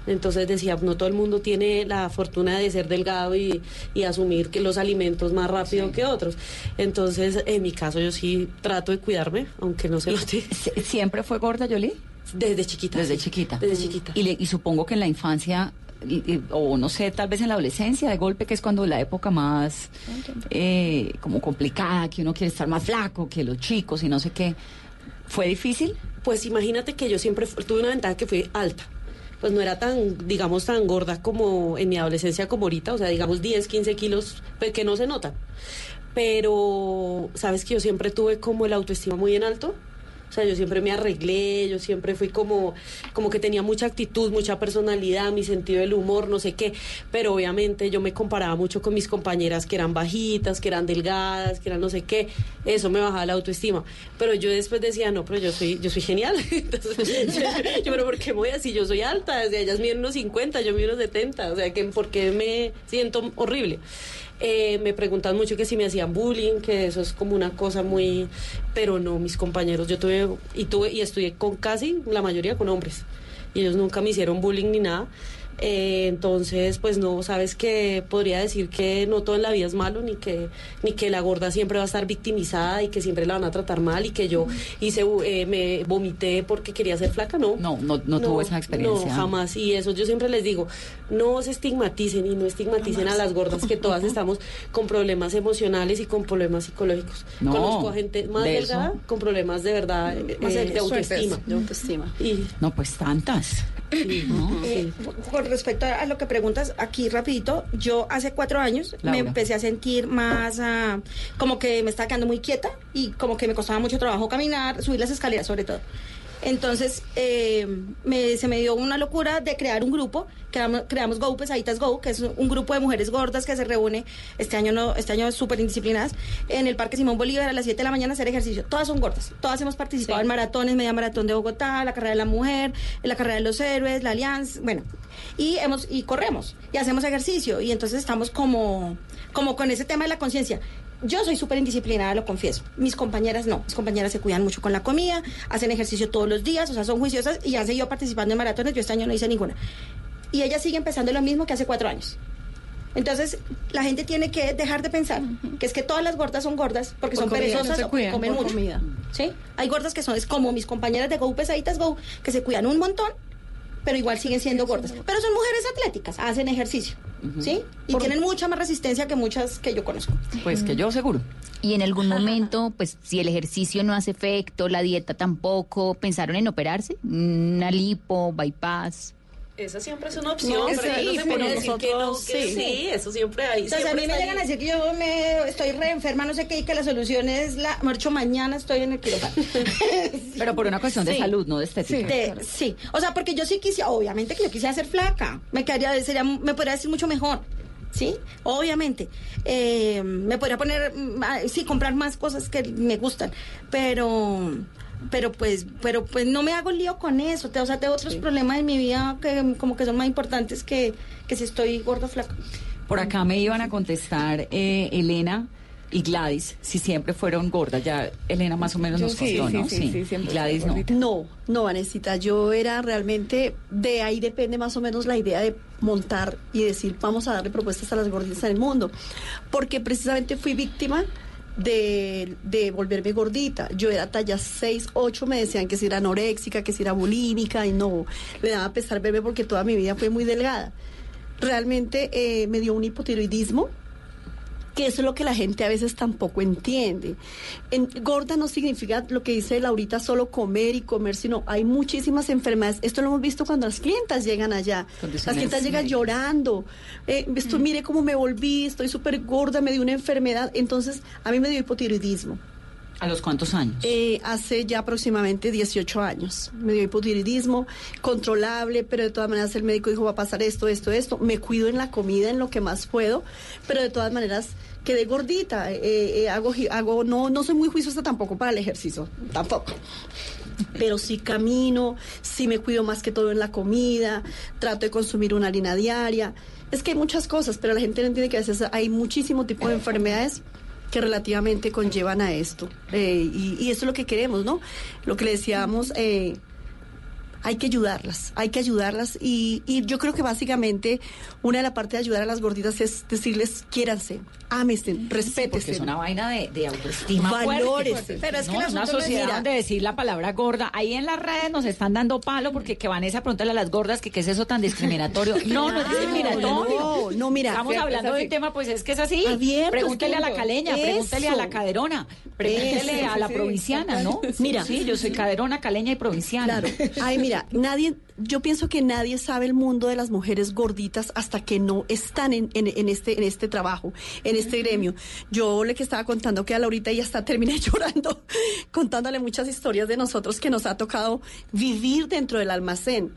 Entonces decía, no todo el mundo tiene la fortuna de ser delgado y, y asumir que los alimentos más rápido que otros. Entonces, en mi caso, yo sí trato de cuidarme, aunque no se lo diga.
¿Siempre fue gorda, Yoli?
Desde chiquita.
Desde
sí.
chiquita.
Desde chiquita.
Y, le- y supongo que en la infancia, o no sé, tal vez en la adolescencia, de golpe, que es cuando la época más eh, como complicada, que uno quiere estar más flaco que los chicos y no sé qué. ¿Fue difícil?
Pues imagínate que yo siempre tuve una ventaja que fui alta. Pues no era tan, digamos, tan gorda como en mi adolescencia como ahorita, o sea, digamos 10, 15 kilos, pues, que no se notan. Pero, ¿sabes que yo siempre tuve como el autoestima muy en alto? O sea, yo siempre me arreglé, yo siempre fui como, como que tenía mucha actitud, mucha personalidad, mi sentido del humor, no sé qué. Pero obviamente yo me comparaba mucho con mis compañeras que eran bajitas, que eran delgadas, que eran no sé qué. Eso me bajaba la autoestima. Pero yo después decía, no, pero yo soy, yo soy genial. Entonces, yo, pero ¿por qué voy así? Yo soy alta, o sea, ellas miden unos 50, yo mido unos 70. O sea, que ¿por qué me siento horrible? Eh, me preguntan mucho que si me hacían bullying, que eso es como una cosa muy... Pero no, mis compañeros, yo tuve y tuve y estudié con casi la mayoría con hombres. Y ellos nunca me hicieron bullying ni nada. Eh, entonces, pues no, sabes que podría decir que no todo en la vida es malo, ni que, ni que la gorda siempre va a estar victimizada y que siempre la van a tratar mal y que yo hice, eh, me vomité porque quería ser flaca, no.
No, no, no, tuvo esa experiencia.
No, jamás. Y eso yo siempre les digo, no se estigmaticen y no estigmaticen a las gordas, que todas estamos con problemas emocionales y con problemas psicológicos.
No,
Conozco a gente más
de
delgada
eso.
con problemas de verdad eh,
Más
de
de
autoestima.
de autoestima.
Y
No, pues tantas. ¿No?
Eh, con respecto a lo que preguntas aquí rapidito, yo hace cuatro años
Laura.
me empecé a sentir más ah, como que me estaba quedando muy quieta y como que me costaba mucho trabajo caminar, subir las escaleras sobre todo. Entonces eh, me- se me dio una locura de crear un grupo, creamos, creamos Go Pesaditas Go, que es un grupo de mujeres gordas que se reúne este año no, este año súper indisciplinadas en el Parque Simón Bolívar a las 7 de la mañana a hacer ejercicio. Todas son gordas, todas hemos participado en maratones, media maratón de Bogotá, la carrera de la mujer, la carrera de los héroes, la alianza, bueno, y hemos y corremos y hacemos ejercicio y entonces estamos como como con ese tema de la conciencia. Yo soy súper indisciplinada, lo confieso. Mis compañeras no. Mis compañeras se cuidan mucho con la comida, hacen ejercicio todos los días, o sea, son juiciosas y han seguido participando en maratones. Yo este año no hice ninguna. Y ellas siguen pensando lo mismo que hace cuatro años. Entonces, la gente tiene que dejar de pensar que es que todas las gordas son gordas porque
Por
son
comida,
perezosas
no
o comen mucho.
comida.
¿Sí? Hay gordas que son es como mis compañeras de Go Pesaditas Go, que se cuidan un montón, pero igual siguen siendo gordas. Pero son mujeres atléticas, hacen ejercicio. ¿Sí? Y tienen mucha más resistencia que muchas que yo conozco.
Pues que yo seguro.
Y en algún momento, pues si el ejercicio no hace efecto, la dieta tampoco, ¿pensaron en operarse? Una lipo, bypass.
Esa siempre es una opción,
No,
pero
sí,
no se
pero
puede decir que no, que
sí.
sí. eso siempre hay.
Entonces a mí
siempre
me llegan a decir que yo me estoy re enferma, no sé qué, y que la solución es la marcho mañana estoy en el quirófano.
Pero por una cuestión de salud, no de estética.
De- sí, o sea, porque yo sí quisiera, obviamente que yo quisiera ser flaca, me quedaría, sería, me podría decir mucho mejor, ¿sí? Obviamente, Eh, me podría poner, mm, sí, comprar más cosas que me gustan, pero, pero pues, pero pues no me hago lío con eso, te- o sea, tengo otros problemas en mi vida que como que son más importantes que, que si estoy gorda o flaca.
Por acá me iban a contestar eh, Elena y Gladys, si siempre fueron gordas. Ya Elena más o menos
Yo
nos
sí,
contó,
sí,
¿no?
sí, sí, siempre
Gladys no.
No, no, Vanesita, yo era realmente, de ahí depende más o menos la idea de montar y decir, vamos a darle propuestas a las gorditas en el mundo. Porque precisamente fui víctima de, de volverme gordita. Yo era talla 6, 8, me decían que si era anoréxica, que si era bulímica, y no, le daba pesar verme porque toda mi vida fue muy delgada. Realmente eh, me dio un hipotiroidismo que eso es lo que la gente a veces tampoco entiende. En, gorda no significa lo que dice Laurita, solo comer y comer, sino hay muchísimas enfermedades. Esto lo hemos visto cuando las clientas llegan allá. Las clientas llegan llorando. Eh, esto, Mire cómo me volví, estoy súper gorda, me dio una enfermedad. Entonces, a mí me dio hipotiroidismo.
¿A los cuántos años?
Eh, hace ya aproximadamente 18 años. Me dio hipotiroidismo, controlable, pero de todas maneras el médico dijo va a pasar esto, esto, esto. Me cuido en la comida, en lo que más puedo, pero de todas maneras quedé gordita. Eh, eh, hago, gi- hago, no, no soy muy juiciosa tampoco para el ejercicio, tampoco. Pero sí camino, sí me cuido más que todo en la comida, trato de consumir una harina diaria. Es que hay muchas cosas, pero la gente no entiende que a veces hay muchísimo tipo de enfermedades que relativamente conllevan a esto. Eh, y, y eso es lo que queremos, ¿no? Lo que le decíamos, eh, hay que ayudarlas, hay que ayudarlas. Y, y yo creo que básicamente una de las partes de ayudar a las gorditas es decirles, quiéranse, ámense, respétense.
Porque es una vaina de, de autoestima
Valores.
fuerte,
Pero es que
¿no?
el
una sociedad
mira.
donde decir la palabra gorda. Ahí en las redes nos están dando palo porque que Vanessa pregúntale a las gordas que qué es eso tan discriminatorio. No, no es discriminatorio.
No, no, mira.
Estamos
Fíjate,
hablando de un tema, pues es que es así.
Abierto,
pregúntele a la caleña, pregúntele a
Eso.
la caderona, pregúntele
Eso,
a la
sí,
provinciana, ¿no?
Mira.
Sí, yo soy caderona, caleña y provinciana.
Claro. Ay, mira, nadie, yo pienso que nadie sabe el mundo de las mujeres gorditas hasta que no están en, en- en este, en este trabajo, en este gremio. Yo le que estaba contando que a Laurita y hasta terminé llorando, contándole muchas historias de nosotros que nos ha tocado vivir dentro del almacén.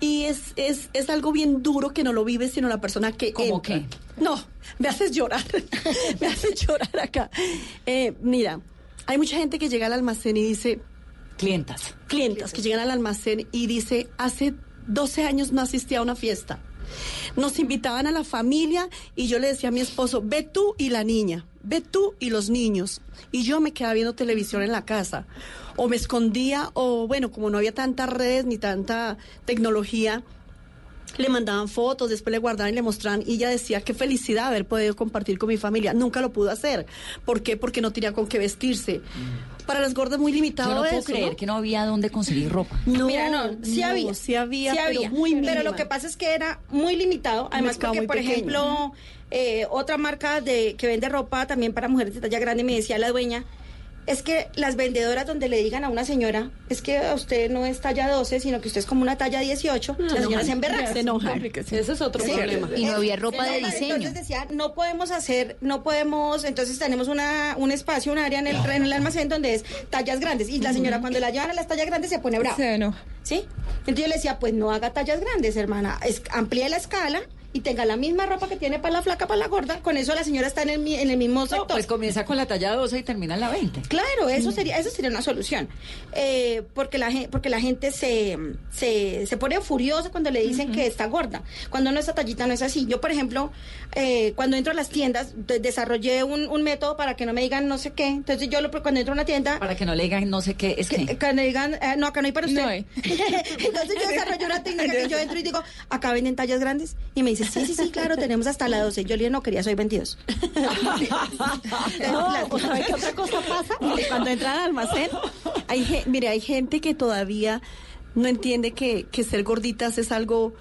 Y es, es, es algo bien duro que no lo vive sino la persona que
¿Cómo
entra.
qué?
No, me haces llorar, me haces llorar acá. Eh, mira, hay mucha gente que llega al almacén y dice,
Clientas.
clientas que llegan al almacén y dice, hace 12 años no asistí a una fiesta. Nos invitaban a la familia y yo le decía a mi esposo, ve tú y la niña, ve tú y los niños. Y yo me quedaba viendo televisión en la casa. O me escondía, o bueno, como no había tantas redes ni tanta tecnología, le mandaban fotos, después le guardaban y le mostraban y ella decía qué felicidad haber podido compartir con mi familia. Nunca lo pudo hacer. ¿Por qué? Porque no tenía con qué vestirse. Para las gordas muy limitado
Yo no puedo
eso,
creer
¿no?
que no había dónde conseguir ropa.
No,
Mira, no, sí
no,
había.
sí había,
sí
pero
había.
muy
Pero
mínima.
lo que pasa es que era muy limitado. Además, porque,
muy
por
pequeño.
ejemplo, eh, otra marca de que vende ropa también para mujeres de talla grande me decía la dueña. Es que las vendedoras donde le digan a una señora, es que usted no es talla 12, sino que usted es como una talla 18, la señora se.
Se enoja.
Ese es otro
Sí.
problema.
Y no había ropa de diseño.
Entonces decía, no podemos hacer, no podemos, entonces tenemos una, un espacio, un área en el, en el almacén donde es tallas grandes. Y la señora cuando la llevan a las tallas grandes se pone brava.
Se enoja.
¿Sí? Entonces yo le decía, pues no haga tallas grandes, hermana. Es, amplíe la escala y tenga la misma ropa que tiene para la flaca, para la gorda. Con eso la señora está en el, en el mismo sector.
No, pues comienza con la talla 12 y termina en la 20.
Claro, eso sería, eso sería una solución. Eh, porque, la, porque la gente se, se, se pone furiosa cuando le dicen que está gorda. Cuando no esta tallita no es así. Yo, por ejemplo, eh, cuando entro a las tiendas, de- desarrollé un, un método para que no me digan no sé qué. Entonces yo lo, cuando entro a una tienda...
Para que no le digan no sé qué, es
que... Me digan, eh, no, acá no hay para usted.
No hay.
Entonces yo desarrollo una técnica que yo entro y digo, acá venden tallas grandes. Y me dice, sí, sí, sí, claro, tenemos hasta la 12. Yo le no, quería, soy 22.
No, o ¿sabe qué otra cosa pasa? Cuando entran al almacén, hay, mire, hay gente que todavía no entiende que, que ser gorditas es algo,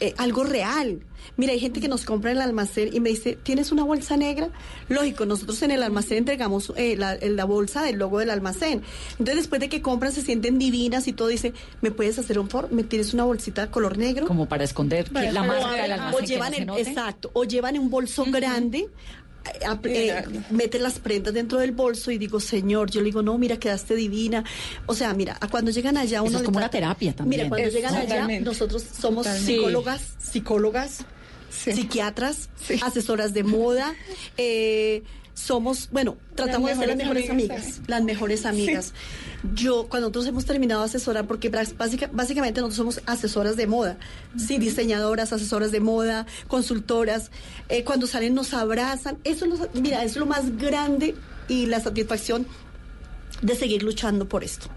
eh, algo real. Mira, hay gente que nos compra en el almacén y me dice, ¿tienes una bolsa negra? Lógico, nosotros en el almacén entregamos eh, la, la bolsa del logo del almacén. Entonces, después de que compran, se sienten divinas y todo, dice, ¿me puedes hacer un favor? ¿Me tienes una bolsita color negro?
Como para esconder la
o
máscara
abren-
del
o
almacén que
llevan
no se
en,
note.
exacto o llevan un bolso grande eh, eh, meten las prendas dentro del bolso y digo señor yo le digo no mira quedaste divina o sea mira a cuando llegan allá uno
Eso es como una terapia también.
mira cuando
Es-
llegan allá nosotros somos
Totalmente.
psicólogas psicólogas psiquiatras asesoras de moda eh, somos, bueno, tratamos de ser las mejores amigas,
amigas.
las mejores amigas. Yo, cuando nosotros hemos terminado de asesorar, porque básica- básicamente nosotros somos asesoras de moda, sí, diseñadoras, asesoras de moda, consultoras, eh, cuando salen nos abrazan, eso nos, mira, es lo más grande y la satisfacción de seguir luchando por esto.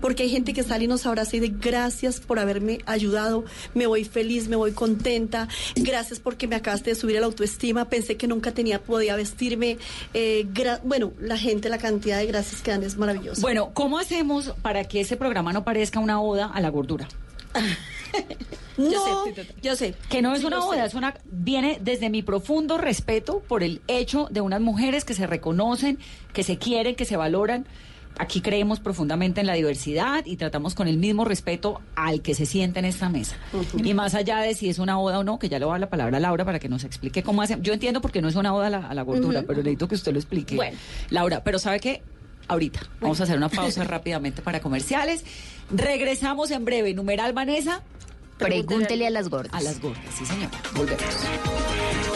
Porque hay gente que sale y nos abraza y de gracias por haberme ayudado, me voy feliz, me voy contenta, gracias porque me acabaste de subir a la autoestima, pensé que nunca tenía, podía vestirme. eh, bueno, la gente, la cantidad de gracias que dan es maravillosa.
Bueno, ¿cómo hacemos para que ese programa no parezca una oda a la gordura?
no,
yo sé.
Que no es
Sí,
una
yo sé.
oda, es una viene desde mi profundo respeto por el hecho de unas mujeres que se reconocen, que se quieren, que se valoran. Aquí creemos profundamente en la diversidad y tratamos con el mismo respeto al que se siente en esta mesa. Y más allá de si es una oda o no, que ya le voy a dar la palabra a Laura para que nos explique cómo hacen. Yo entiendo porque no es una oda a la, a la gordura,
Ujú.
pero necesito que usted lo explique.
Bueno.
Laura, pero ¿sabe qué? Ahorita. Vamos a hacer una pausa rápidamente para comerciales. Regresamos en breve. Numeral Vanessa.
Pregúntele a las gordas.
A las gordas, sí, señora. Volvemos.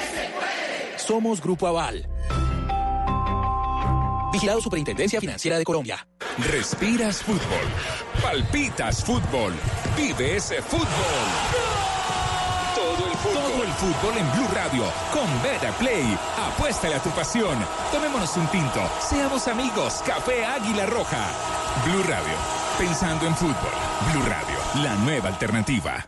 Somos Grupo Aval. Vigilado Superintendencia Financiera de Colombia.
Respiras fútbol. Palpitas fútbol. Vive ese fútbol. Todo el fútbol. Todo el fútbol en Blue Radio. Con Beta Play. Apuéstale a tu pasión. Tomémonos un tinto. Seamos amigos. Café Águila Roja. Blue Radio. Pensando en fútbol. Blue Radio. La nueva alternativa.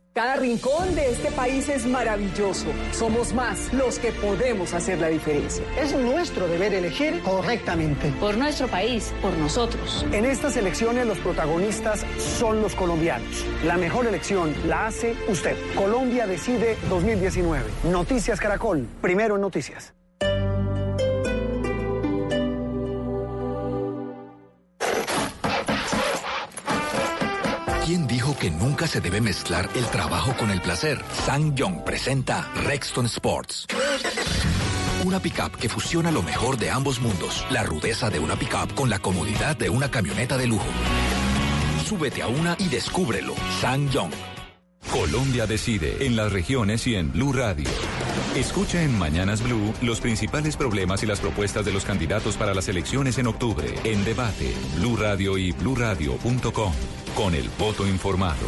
Cada rincón de este país es maravilloso. Somos más los que podemos hacer la diferencia.
Es nuestro deber elegir correctamente.
Por nuestro país, por nosotros.
En estas elecciones los protagonistas son los colombianos. La mejor elección la hace usted. Colombia decide 2019. Noticias Caracol. Primero en noticias.
Que nunca se debe mezclar el trabajo con el placer? Sang Young presenta Rexton Sports. Una pickup que fusiona lo mejor de ambos mundos. La rudeza de una pickup con la comodidad de una camioneta de lujo. Súbete a una y descúbrelo. Sang Young.
Colombia decide en las regiones y en Blue Radio. Escucha en Mañanas Blue los principales problemas y las propuestas de los candidatos para las elecciones en octubre. En debate, Blue Radio y bluradio.com. Con el voto informado.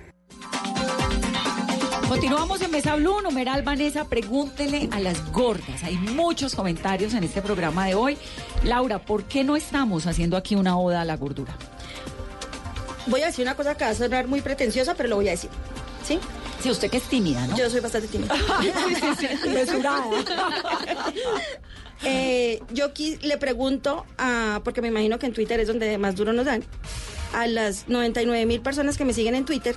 Continuamos en Mesa Blue, numeral Vanessa, pregúntele a las gordas. Hay muchos comentarios en este programa de hoy. Laura, ¿por qué no estamos haciendo aquí una oda a la gordura?
Voy a decir una cosa que va a sonar muy pretenciosa, pero lo voy a decir. ¿Sí?
Sí, usted que es tímida, ¿no?
Yo soy bastante tímida.
Mesurada.
Eh, yo le pregunto, a, porque me imagino que en Twitter es donde más duro nos dan, a las 99 mil personas que me siguen en Twitter,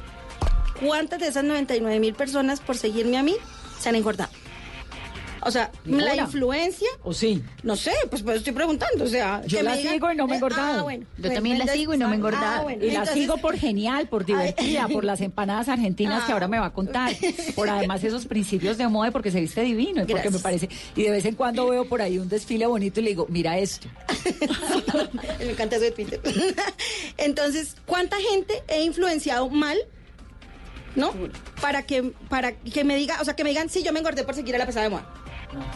¿cuántas de esas 99 mil personas por seguirme a mí se han engordado? O sea, la influencia.
¿O sí?
No sé, pues, pues estoy preguntando. O sea,
Yo la
digan-
sigo y no me he engordado.
ah, bueno.
Yo también la sigo y no me he engordado.
Ah, bueno.
Y la sigo por genial, por divertida, por las empanadas argentinas que ahora me va a contar, por además esos principios de moda, porque se viste divino, y porque
Gracias.
me parece, y de vez en cuando veo por ahí un desfile bonito y le digo, mira esto.
me encanta eso de Twitter. Entonces, ¿cuánta gente he influenciado mal? ¿No? Para que, para que me diga, o sea, que me digan, sí, yo me engordé por seguir a la pesada de moda.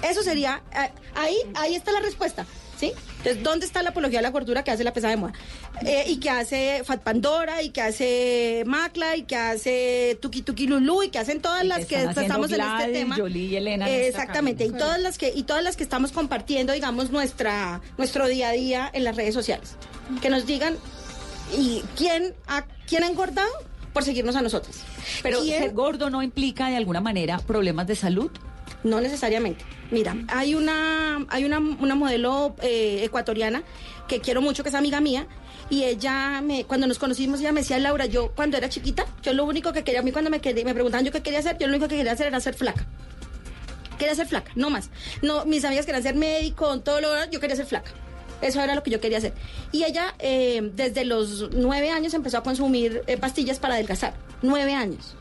Eso sería, ah, ahí, ahí está la respuesta, ¿sí? Entonces, ¿dónde está la apología de la gordura que hace la pesada de moda? Eh, y que hace Fat Pandora, y que hace Macla, y que hace Tuki Tuki Lulu, y que hacen todas
Y
las
que
que estamos en este
Gladys,
tema.
Y Elena
Eh, exactamente, y todas las que, y todas las que estamos compartiendo, digamos, nuestra, nuestro día a día en las redes sociales. Que nos digan, ¿y quién ha, quién ha engordado? Por seguirnos a nosotros.
Pero
¿Quién-
ser gordo no implica de alguna manera problemas de salud.
no necesariamente. Mira, hay una, hay una, una modelo eh, ecuatoriana que quiero mucho, que es amiga mía, y ella, me, cuando nos conocimos, ella me decía, Laura, yo cuando era chiquita, yo lo único que quería, a mí cuando me, quería- me preguntaban yo qué quería hacer, yo lo único que quería hacer era ser flaca. Quería ser flaca, no más. No, mis amigas querían ser médico, todo lo yo quería ser flaca. Eso era lo que yo quería hacer. Y ella, eh, desde los nueve años, empezó a consumir eh, pastillas para adelgazar. Nueve años.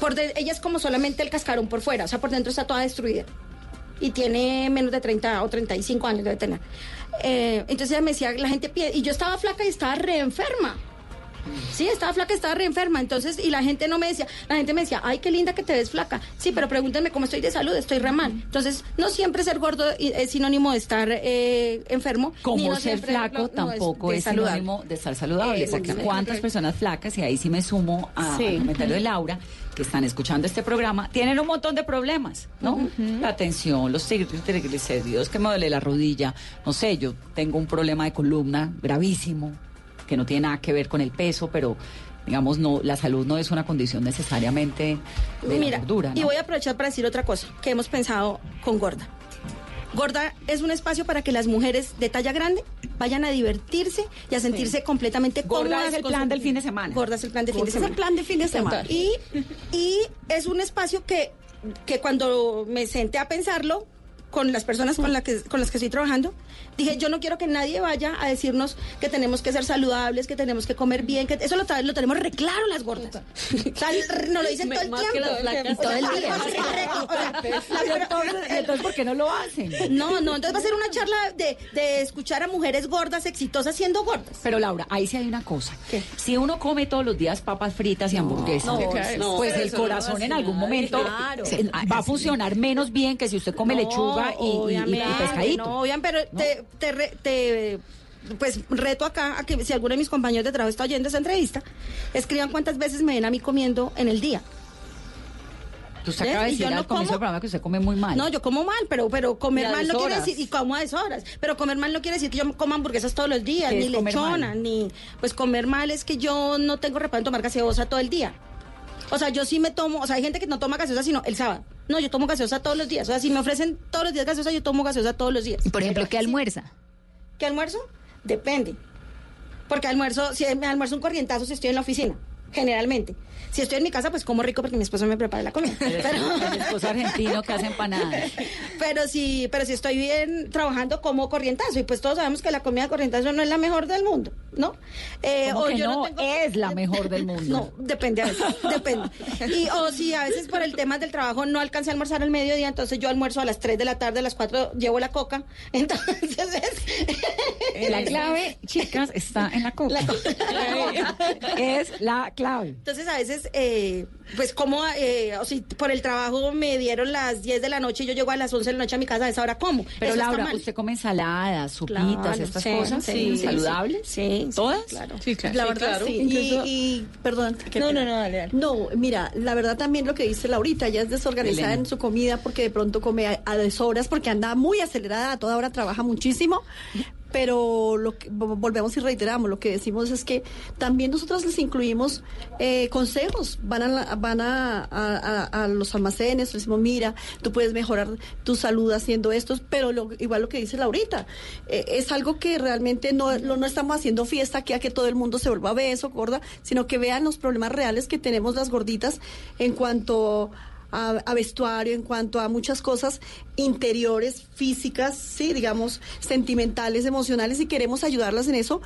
Por de- ella es como solamente el cascarón por fuera, o sea, por dentro está toda destruida. Y tiene menos de 30 o 35 años debe tener. Eh, entonces ella me decía, la gente pide, y yo estaba flaca y estaba re enferma. Sí, estaba flaca, estaba re enferma. Entonces, y la gente no me decía, la gente me decía, ay, qué linda que te ves flaca. Sí, pero pregúntenme cómo estoy de salud, estoy re mal. Entonces, no siempre ser gordo es sinónimo de estar eh, enfermo.
Como
no
ser flaco
no-
tampoco
de
es
saludable.
sinónimo de estar saludable.
Eh,
cuántas personas flacas, y ahí sí me sumo a-
Sí.
al comentario de Laura, que están escuchando este programa, tienen un montón de problemas, ¿no? La tensión, los trigl- triglicéridos, que me duele la rodilla, no sé, yo tengo un problema de columna gravísimo, que no tiene nada que ver con el peso, pero digamos, no, la salud no es una condición necesariamente de la
Mira, y voy a aprovechar para decir otra cosa que hemos pensado con Gorda. Gorda es un espacio para que las mujeres de talla grande vayan a divertirse y a sentirse completamente
Gorda
cómodas.
es el plan del fin de semana.
Gorda es el plan de fin de
Gorda es el
semana.
plan de fin de semana.
Y, y es un espacio que, que cuando me senté a pensarlo, con las personas con, la que, con las que estoy trabajando, dije, yo no quiero que nadie vaya a decirnos que tenemos que ser saludables, que tenemos que comer bien, que eso lo, lo tenemos re claro las gordas. O sea, nos lo dicen todo el tiempo. todo el día.
Entonces, ¿por qué no lo hacen?
No, no, entonces va a ser una charla de, de escuchar a mujeres gordas, exitosas, siendo gordas.
Pero Laura, ahí sí hay una cosa. Si uno come todos los días papas fritas y hamburguesas,
no, no,
pues el
no
corazón en algún momento
Claro.
se- va a funcionar menos bien que si usted come
No,
lechuga y- pescadito.
No, obviamente, pero te, te, re- te, pues reto acá a que si alguno de mis compañeros de trabajo está oyendo esa entrevista, escriban cuántas veces me ven a mí comiendo en el día.
Usted acaba de
yo
decir
no
al comienzo del programa que usted come muy mal.
No, yo como mal, pero, pero comer mal no quiere decir, y como a deshoras, pero comer mal no quiere decir que yo coma hamburguesas todos los días,
¿Qué
ni lechona,
mal?
ni, pues comer mal es que yo no tengo reparo en tomar gaseosa todo el día. O sea, yo sí me tomo, o sea, hay gente que no toma gaseosa sino el sábado. No, yo tomo gaseosa todos los días. O sea, si me ofrecen todos los días gaseosa, yo tomo gaseosa todos los días.
Por ejemplo, ¿qué almuerza?
¿Qué almuerzo? Depende. Porque almuerzo, si me almuerzo un corrientazo si estoy en la oficina, generalmente. Si estoy en mi casa, pues como rico porque mi esposo me prepara la comida.
El, el esposo argentino que hace empanadas.
Pero si, pero si estoy bien trabajando como corrientazo, y pues todos sabemos que la comida de corrientazo no es la mejor del mundo, ¿no? Eh,
¿Cómo que
yo
no?
tengo-
Es la mejor del mundo.
No, depende a veces, depende. Y o si a veces por el tema del trabajo no alcancé a almorzar al mediodía, entonces yo almuerzo a las 3 de la tarde, a las 4 llevo la coca. Entonces es...
La clave, chicas, está en la coca. es la clave.
Entonces a veces, eh, pues como, eh, o si por el trabajo me dieron las 10 de la noche y yo llego a las 11 de la noche a mi casa, a esa hora como.
Pero
Eso
Laura, usted come ensaladas, sopitas,
Claro,
estas
sí,
cosas
sí, sí,
saludables.
Sí,
¿Todas?
claro.
Sí, claro. La
Sí,
verdad,
claro.
sí.
Incluso-
Y, y- perdón.
No, no, no, dale, dale.
No, mira, la verdad también lo que dice Laurita, ella es desorganizada
Elena.
en su comida porque de pronto come a, a deshoras, porque anda muy acelerada, a toda hora trabaja muchísimo. Pero lo que, vo- volvemos y reiteramos, lo que decimos es que también nosotros les incluimos eh, consejos, van a, van a- a los almacenes, les decimos, mira, tú puedes mejorar tu salud haciendo esto, pero lo- igual lo que dice Laurita, eh, es algo que realmente no, lo- no estamos haciendo fiesta aquí a que todo el mundo se vuelva beso, gorda, sino que vean los problemas reales que tenemos las gorditas en cuanto a, a vestuario, en cuanto a muchas cosas interiores, físicas, sí, digamos, sentimentales, emocionales, y queremos ayudarlas en eso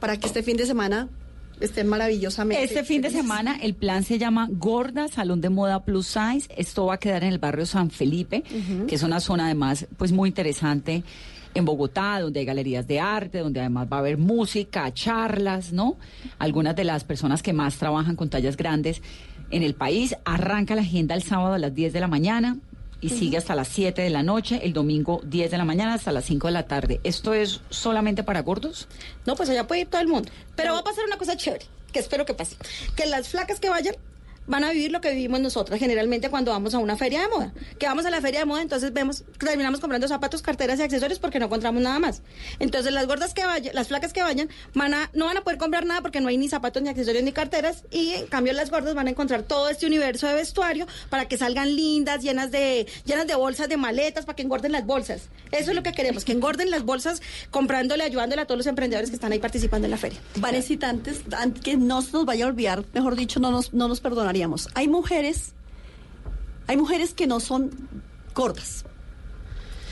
para que este fin de semana estén maravillosamente.
Este fin de semana el plan se llama Gorda Salón de Moda Plus Size. Esto va a quedar en el barrio San Felipe, que es una zona además pues muy interesante en Bogotá, donde hay galerías de arte, donde además va a haber música, charlas, ¿no? Algunas de las personas que más trabajan con tallas grandes en el país. Arranca la agenda el sábado a las 10 de la mañana y sigue hasta las 7 de la noche, el domingo 10 de la mañana hasta las 5 de la tarde. ¿Esto es solamente para gordos?
No, pues allá puede ir todo el mundo. Pero va a pasar una cosa chévere, que espero que pase. Que las flacas que vayan van a vivir lo que vivimos nosotras generalmente cuando vamos a una feria de moda. Que vamos a la feria de moda, entonces vemos, terminamos comprando zapatos, carteras y accesorios porque no encontramos nada más. Entonces las gordas que vayan, las flacas que vayan, van a, no van a poder comprar nada porque no hay ni zapatos, ni accesorios, ni carteras. Y en cambio las gordas van a encontrar todo este universo de vestuario para que salgan lindas, llenas de, llenas de bolsas, de maletas, para que engorden las bolsas. Eso es lo que queremos, que engorden las bolsas comprándole, ayudándole a todos los emprendedores que están ahí participando en la feria.
Antes, antes que no se nos vaya a olvidar, mejor dicho, no nos, no nos Hay mujeres, hay mujeres que no son gordas,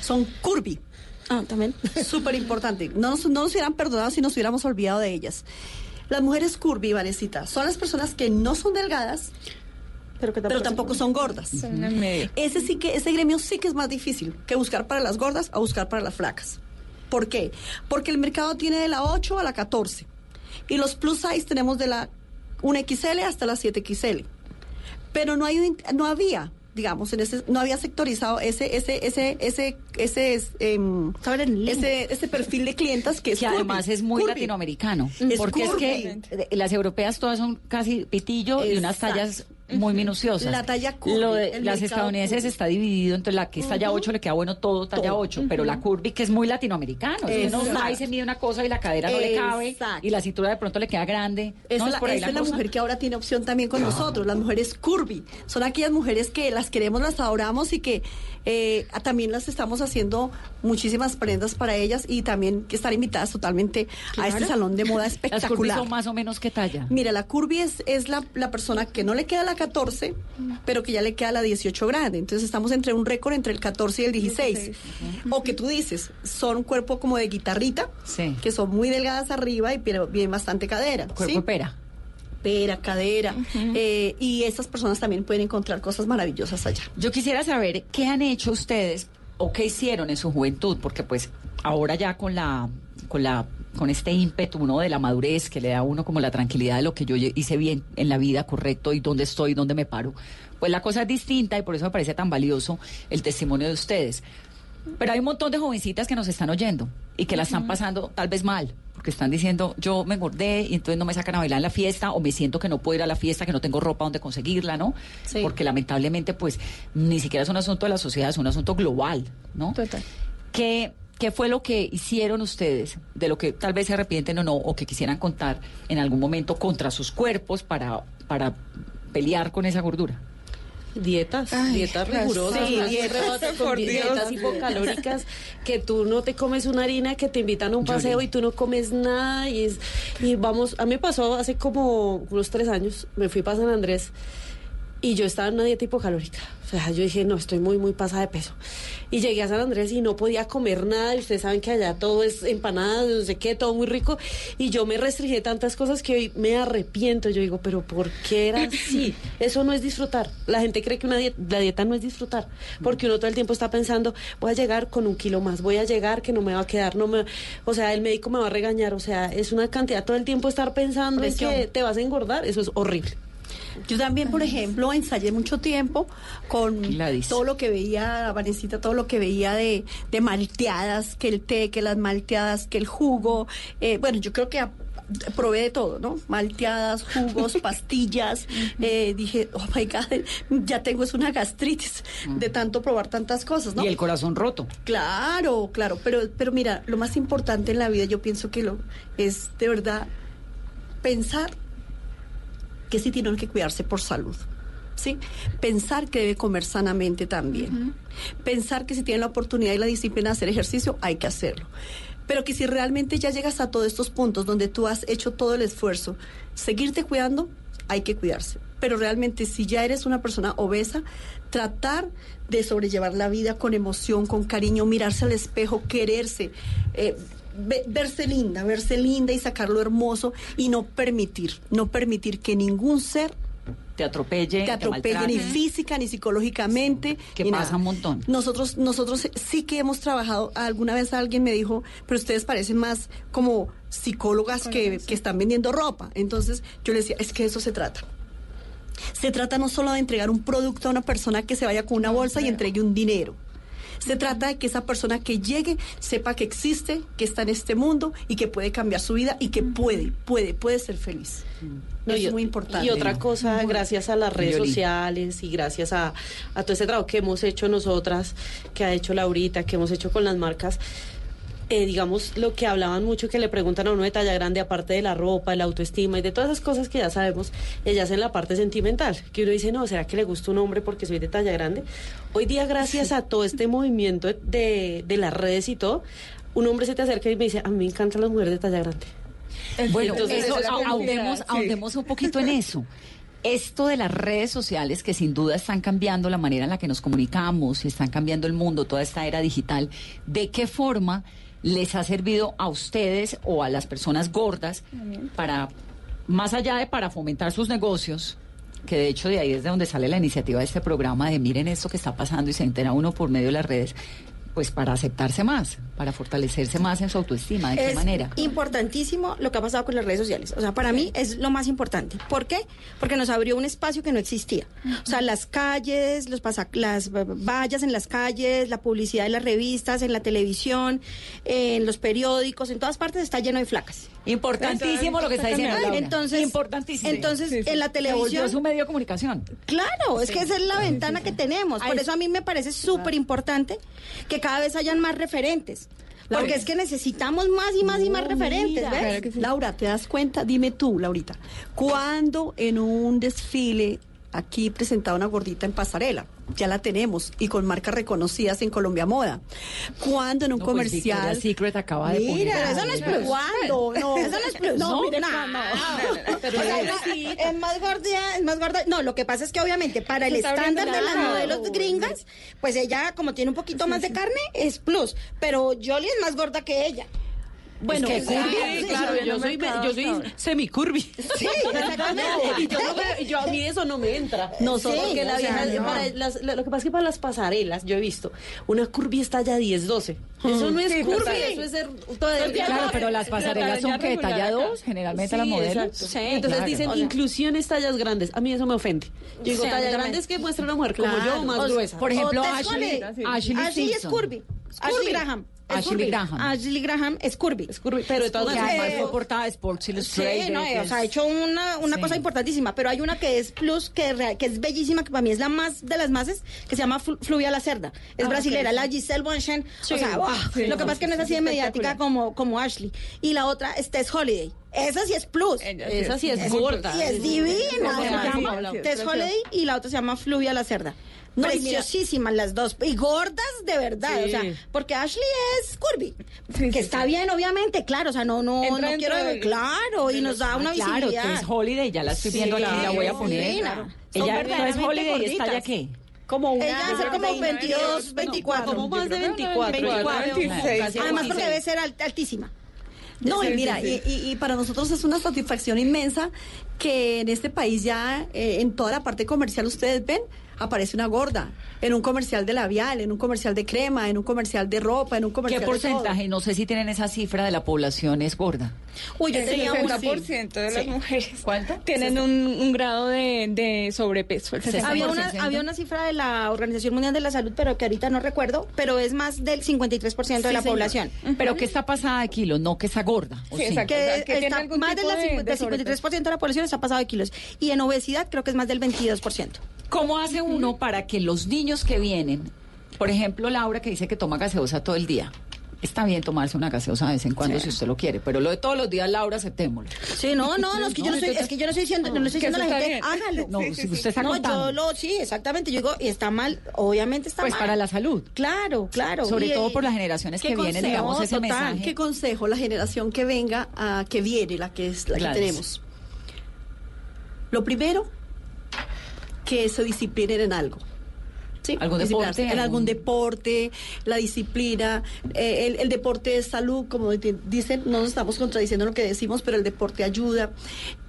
son curvy.
Ah, también.
Súper importante. No nos, no nos hubieran perdonado si nos hubiéramos olvidado de ellas. Las mujeres curvy, Vanesita, son las personas que no son delgadas,
pero,
pero tampoco son gordas.
Son en medio.
Ese sí que, ese gremio sí que es más difícil que buscar para las gordas a buscar para las flacas. ¿Por qué? Porque el mercado tiene de la 8 a la 14. Y los plus size tenemos de la 1XL hasta la 7XL. Pero no hay no había, digamos, en ese no había sectorizado ese ese ese ese ese es, em, ese ese perfil de clientas que es
que
curvy,
además es muy
curvy.
latinoamericano.
Es
porque
curvy.
es que las europeas todas son casi pitillo y unas tallas muy minuciosas.
La talla curvy,
Lo de- las estadounidenses
curvy.
está dividido entre la que es talla 8 le queda bueno todo talla
Todo.
8, pero la curvy que es muy latinoamericano. Es que uno va y se mide una cosa y la cadera no le cabe y la cintura de pronto le queda grande.
Esa
¿No
es la,
por ahí
esa es la
cosa?
mujer que ahora tiene opción también con nosotros, las mujeres curvy. Son aquellas mujeres que las queremos, las adoramos y que eh, también las estamos haciendo muchísimas prendas para ellas y también que están invitadas totalmente a este salón de moda
Las curvy
espectacular.
son más o menos qué talla.
Mira, la curvy es, es la, la persona que no le queda la 14, pero que ya le queda la 18 grande. Entonces estamos entre un récord entre el 14 y el 16. O que tú dices, son un cuerpo como de guitarrita, que son muy delgadas arriba y pero bien bastante cadera.
Cuerpo pera.
Pera, cadera. eh, y estas personas también pueden encontrar cosas maravillosas allá.
Yo quisiera saber qué han hecho ustedes o qué hicieron en su juventud, porque pues ahora ya con la con la con este ímpetu ¿no? de la madurez que le da a uno como la tranquilidad de lo que yo hice bien en la vida, correcto, y dónde estoy, dónde me paro, pues la cosa es distinta y por eso me parece tan valioso el testimonio de ustedes. Pero hay un montón de jovencitas que nos están oyendo y que la están pasando tal vez mal, porque están diciendo, yo me engordé y entonces no me sacan a bailar en la fiesta o me siento que no puedo ir a la fiesta, que no tengo ropa donde conseguirla, ¿no?
Sí.
Porque lamentablemente pues ni siquiera es un asunto de la sociedad, es un asunto global, ¿no?
Total.
¿Qué, ¿Qué fue lo que hicieron ustedes, de lo que tal vez se arrepienten o no, o que quisieran contar en algún momento contra sus cuerpos para, para pelear con esa gordura?
Dietas,
Ay,
dietas rigurosas,
sí, dietas,
con dietas hipocalóricas, que tú no te comes una harina, que te invitan a un paseo y tú no comes nada y es, y vamos, a mí me pasó hace como unos tres años, me fui para San Andrés y yo estaba en una dieta hipocalórica. O sea, yo dije, no, estoy muy, muy pasada de peso. Y llegué a San Andrés y no podía comer nada. Y ustedes saben que allá todo es empanadas, no sé qué, todo muy rico. Y yo me restringí tantas cosas que hoy me arrepiento. Yo digo, pero ¿por qué era así? Eso no es disfrutar. La gente cree que una dieta, la dieta no es disfrutar. Porque uno todo el tiempo está pensando, voy a llegar con un kilo más, voy a llegar que no me va a quedar, no me... O sea, el médico me va a regañar. O sea, es una cantidad todo el tiempo estar pensando en
Presión.
que te vas a engordar. Eso es horrible.
Yo también, por ejemplo, ensayé mucho tiempo con todo lo que veía, Vanesita, todo lo que veía de, de malteadas, que el té, que las malteadas, que el jugo. Eh, bueno, yo creo que a- probé de todo, ¿no? Malteadas, jugos, pastillas. Eh, dije, oh my God, ya tengo es una gastritis de tanto probar tantas cosas, ¿no?
Y el corazón roto.
Claro, claro, pero, pero mira, lo más importante en la vida yo pienso que lo es de verdad pensar que sí tienen que cuidarse por salud. ¿Sí? Pensar que debe comer sanamente también. Pensar que si tiene la oportunidad y la disciplina de hacer ejercicio, hay que hacerlo. Pero que si realmente ya llegas a todos estos puntos donde tú has hecho todo el esfuerzo, seguirte cuidando, hay que cuidarse. Pero realmente si ya eres una persona obesa, tratar de sobrellevar la vida con emoción, con cariño, mirarse al espejo, quererse, eh, verse linda, verse linda y sacar lo hermoso y no permitir, no permitir que ningún ser
Te atropelle,
te atropelle ni física ni psicológicamente.
Que
ni
pasa
nada.
un montón.
Nosotros, nosotros sí que hemos trabajado, alguna vez alguien me dijo, pero ustedes parecen más como psicólogas que, que están vendiendo ropa. Entonces yo le decía, es que de eso se trata. Se trata no solo de entregar un producto a una persona que se vaya con una bolsa y entregue un dinero. Se trata de que esa persona que llegue sepa que existe, que está en este mundo y que puede cambiar su vida y que puede, puede, puede ser feliz.
No, y,
es muy importante.
Y otra cosa, gracias a las redes
Yoli.
sociales y gracias a, a todo ese trabajo que hemos hecho nosotras, que ha hecho Laurita, que hemos hecho con las marcas, eh, digamos, lo que hablaban mucho, que le preguntan a uno de talla grande, aparte de la ropa, de la autoestima y de todas esas cosas que ya sabemos, ellas en la parte sentimental, que uno dice, no, ¿será que le gusta un hombre porque soy de talla grande? Hoy día, gracias a todo este movimiento de, de las redes y todo, un hombre se te acerca y me dice, a mí me encantan las mujeres de talla grande.
Bueno,
Entonces,
eso, ahondemos,
sí.
ahondemos un poquito en eso. Esto de las redes sociales que sin duda están cambiando la manera en la que nos comunicamos y están cambiando el mundo, toda esta era digital, ¿de qué forma les ha servido a ustedes o a las personas gordas para, más allá de para fomentar sus negocios, que de hecho de ahí es de donde sale la iniciativa de este programa de miren esto que está pasando y se entera uno por medio de las redes, pues para aceptarse más, para fortalecerse más en su autoestima, ¿de qué
es
manera?
importantísimo lo que ha pasado con las redes sociales. O sea, para mí es lo más importante. ¿Por qué? Porque nos abrió un espacio que no existía. O sea, las calles, los las vallas en las calles, la publicidad en las revistas, en la televisión, en los periódicos, en todas partes está lleno de flacas.
Importantísimo lo que está diciendo Laura.
Entonces,
Importantísimo.
Entonces,
Sí, sí.
en la televisión
su medio de comunicación.
Claro, es
Sí.
que esa es la ventana que tenemos. Por eso a mí me parece súper importante que cada vez hayan más referentes. Porque
Laura.
es que necesitamos más y más y más referentes,
mira.
¿ves?
Laura, ¿te das cuenta? Dime tú, Laurita, ¿cuándo en un desfile aquí presentaba una gordita en pasarela? ya la tenemos y con marcas reconocidas en Colombia Moda. Cuando en un
No, pues
comercial.
Victoria's Secret acaba de poner
Mira, eso no es plus.
¿Cuándo? No.
Eso no es plus.
No,
no,
no.
Pero
O sea,
es, es más gorda, es más gorda. No, lo que pasa es que obviamente para el estándar de las
la-
modelos gringas, pues ella como tiene un poquito más de carne es plus, pero Jolie es más gorda que ella.
Bueno,
Es que
sí,
curvy,
claro,
sí,
yo soy,
me
yo soy semicurvy.
Sí, exactamente.
y yo, no me- yo a mí eso no me entra. No,
Sí,
porque la vieja,
no.
para las- lo lo que pasa es que para las pasarelas, yo he visto, una curvy está ya 10, 12. Eso no es
Sí,
curvy,
total.
eso es ser
Claro, pero las pasarelas son que talla 2, generalmente las modelos.
exacto. Entonces
Claro.
dicen
O sea,
inclusiones tallas grandes. A mí eso me ofende. Yo digo
Sí,
tallas grandes que muestra una mujer como yo, más
O
gruesa.
por ejemplo, Ashley-
Ashley,
Ashley
es curvy. Ashley
curvy.
Graham.
Ashley. Graham.
Ashley Graham es curvy.
Es curvy, pero de todas maneras.
fue portada de Sports Illustrated.
Sí, no,
que
o sea, ha hecho una, una
Sí.
cosa importantísima, pero hay una que es plus, que, que es bellísima, que para mí es la más de las más, que se llama Flu- Fluvia la Cerda. Es
Ah,
brasilera, la. Giselle Bonchen.
Sí,
o sea,
sí,
lo que pasa es que no es
sí,
así de mediática como, como Ashley. Y la otra es Tess Holiday. Esa sí es plus.
Esa sí es
Es-
gorda.
Y es divina. Tess Holiday y la otra se llama Fluvia la Cerda.
No, y mira-
Preciosísimas las dos. Y gordas de verdad.
Sí.
O sea, porque Ashley es curvy. que está bien, obviamente, claro. O sea, no, no,
Entra
no quiero.
del-
Claro, y nos da
Ah,
una
claro,
visibilidad.
que es Holiday, ya la estoy
Sí,
viendo aquí, la voy a
claro,
poner. Claro. Ella no es Holiday, ¿está ya qué?
Como una.
Ella debe ser como 22, 24.
Como más de 24.
24.
26.
Casi
Además, porque
26.
debe ser alt- altísima.
No, y mira, Y, y- y para nosotros es una satisfacción inmensa que en este país ya, eh, en toda la parte comercial, ustedes ven, aparece una gorda. En un comercial de labial, en un comercial de crema, en un comercial de ropa, en un
¿Qué
comercial de todo.
porcentaje? No sé si tienen esa cifra de la población es gorda.
Uy, yo
El
tenía una.
60% de las
Sí.
mujeres
¿Cuánto?
tienen un, un grado de, de sobrepeso. El 60%.
Había una, había una cifra de la Organización Mundial de la Salud, pero que ahorita no recuerdo, pero es más del 53% de la
señor.
población.
Pero que está pasada de kilos, no que está gorda. ¿o
Sí,
sí?
Que
O sea, que tiene
está
algún
más del
de- de
del 53% de la población está pasado de kilos. Y en obesidad creo que es más del 22%.
¿Cómo hace uno para que los niños que vienen, por ejemplo, Laura que dice que toma gaseosa todo el día? Está bien tomarse una gaseosa de vez en cuando si usted lo quiere, pero lo de todos los días, Laura, aceptémoslo.
Sí, no, no, no, es que yo no estoy, es que yo no estoy diciendo, no le estoy diciendo a la gente,
bien.
hágalo.
No, si usted está
no, yo lo, sí, exactamente, yo digo, y está mal, obviamente está
Pues
mal.
para la salud.
Claro, claro.
Sobre
Y-
todo
y-
por las generaciones
¿Qué
que vienen, digamos, ese
total,
mensaje.
¿Qué consejo la generación que venga, a, que viene, la que es la que tenemos? Lo primero, que se disciplinen en algo. ¿Sí?
¿Algún deporte?
En algún
¿Algún-
deporte, la disciplina, eh, el, el deporte es salud, como di- dicen, no nos estamos contradiciendo lo que decimos, pero el deporte ayuda.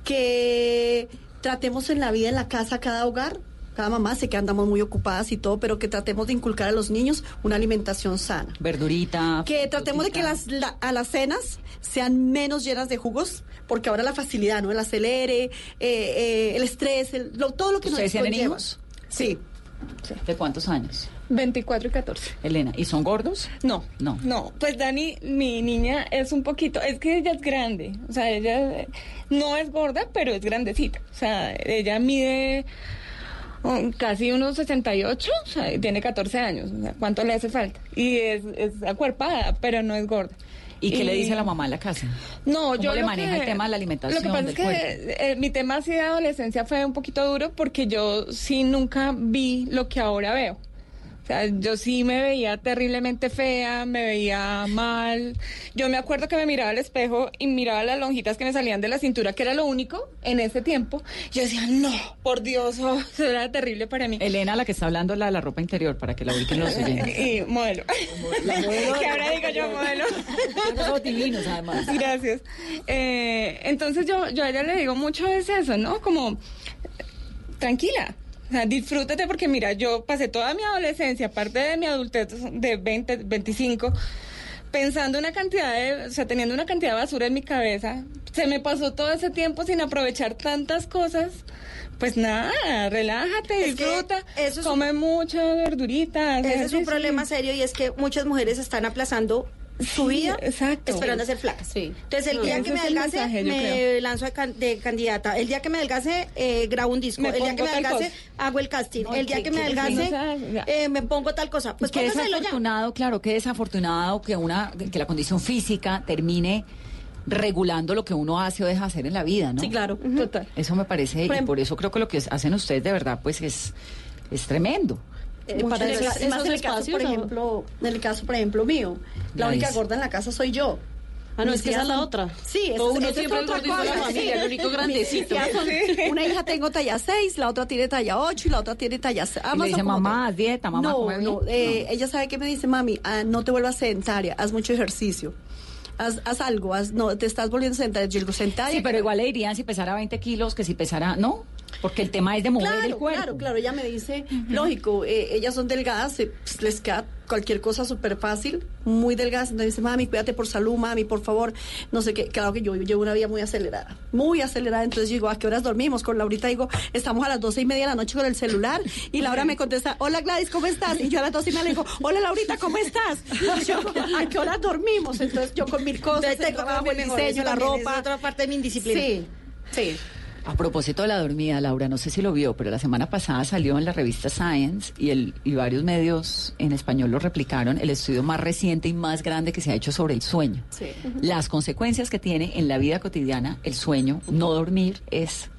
Que tratemos en la vida, en la casa, cada hogar, cada mamá, sé que andamos muy ocupadas y todo, pero que tratemos de inculcar a los niños una alimentación sana.
Verdurita.
Que tratemos de que las, la- a las cenas sean menos llenas de jugos, porque ahora la facilidad, ¿no? El acelere, eh, eh, el estrés, el- lo- todo lo que nos
¿Ustedes tienen hijos?
Sí.
¿De cuántos años?
24 y 14.
Elena, ¿y son gordos?
No,
No.
no. Pues Dani, mi niña es un poquito, es que ella es grande, o sea, ella no es gorda, pero es grandecita. O sea, ella mide casi unos 68, o sea, tiene 14 años. O sea, ¿cuánto le hace falta? Y es, es acuerpada, pero no es gorda.
¿Y qué le dice la mamá en la casa?
No,
¿Cómo
yo
le maneja
que-
el tema de la alimentación,
Lo que pasa es que eh, mi tema así de adolescencia fue un poquito duro porque yo sí nunca vi lo que ahora veo. O sea, yo sí me veía terriblemente fea, me veía mal. Yo me acuerdo que me miraba al espejo y miraba las lonjitas que me salían de la cintura, que era lo único en ese tiempo. Yo decía, no, por Dios, oh, eso era terrible para mí.
Elena, la que está hablando, es la de la ropa interior, para que la ubiquen los oyentes.
Y modelo.
La modelo
que
de-
ahora digo yo modelo.
Divinos, además.
Gracias. Eh, entonces yo, yo a ella le digo mucho es eso, ¿no? Como, tranquila. O sea, disfrútate porque mira, yo pasé toda mi adolescencia, aparte de mi adultez de 20, 25, pensando una cantidad de, o sea, teniendo una cantidad de basura en mi cabeza. Se me pasó todo ese tiempo sin aprovechar tantas cosas. Pues nada, relájate,
Es
disfruta,
eso es
come mucha verdurita.
Ese es un problema serio y es que muchas mujeres están aplazando su
Sí,
vida
exacto.
esperando ser flacas. Entonces, el
No,
día que me
mensaje, yo
me lanzo de, can- de candidata. El día que me adelgace, eh, grabo un disco.
Me
el día que me
cosa.
hago el casting.
No,
el día
que-
que, me
ya.
eh, me pongo tal cosa. Pues
qué
ya.
desafortunado, claro, qué desafortunado que una que la condición física termine regulando lo que uno hace o deja hacer en la vida, ¿no?
Sí, claro, total.
Eso me parece,
Por
y
ejemplo-
por eso creo que lo que hacen ustedes de verdad, pues es, es tremendo.
Eh, para
esos,
esos más en el caso, por
¿no?
ejemplo, en el caso, por ejemplo, mío, la única gorda en la casa soy yo.
Ah, no,
Mis
es que esa es la otra.
Sí, esa-
uno
es
siempre el
otra
gordito de la familia,
sí.
el único grandecito.
son- Una hija tengo talla 6, la otra tiene talla 8 y la otra tiene talla 6.
Y le dice, mamá, dieta, mamá,
No,
come bien".
no, eh, ella sabe que me dice, mami, ah, no te vuelvas sedentaria, haz mucho ejercicio. Haz, haz algo, haz, no, te estás volviendo sedentaria. Yo digo, sedentaria.
Sí, pero igual le dirían si pesara 20 kilos que si pesara, ¿no? Porque el tema es de mover
claro,
el cuerpo.
Claro, claro, ella me dice, lógico, eh, ellas son delgadas, pues, les queda cualquier cosa súper fácil, muy delgadas, entonces dice, mami, cuídate por salud, mami, por favor, no sé qué, claro que yo llevo una vida muy acelerada, muy acelerada, entonces yo digo, ¿a qué horas dormimos? Con Laurita digo, estamos a las doce y media de la noche con el celular, y Laura me contesta, hola Gladys, ¿cómo estás? Y yo a las doce y media le digo, hola Laurita, ¿cómo estás? Y yo, ¿a qué horas dormimos? Entonces yo con mil cosas,
Entonces,
el trabajo, el diseño, la
también es
ropa.
otra parte de mi indisciplina.
Sí, sí.
A propósito de la dormida, Laura, no sé si lo vio, pero la semana pasada salió en la revista Science y, el, y varios medios en español lo replicaron, el estudio más reciente y más grande que se ha hecho sobre el sueño.
Sí.
Las consecuencias que tiene en la vida cotidiana el sueño, no dormir, es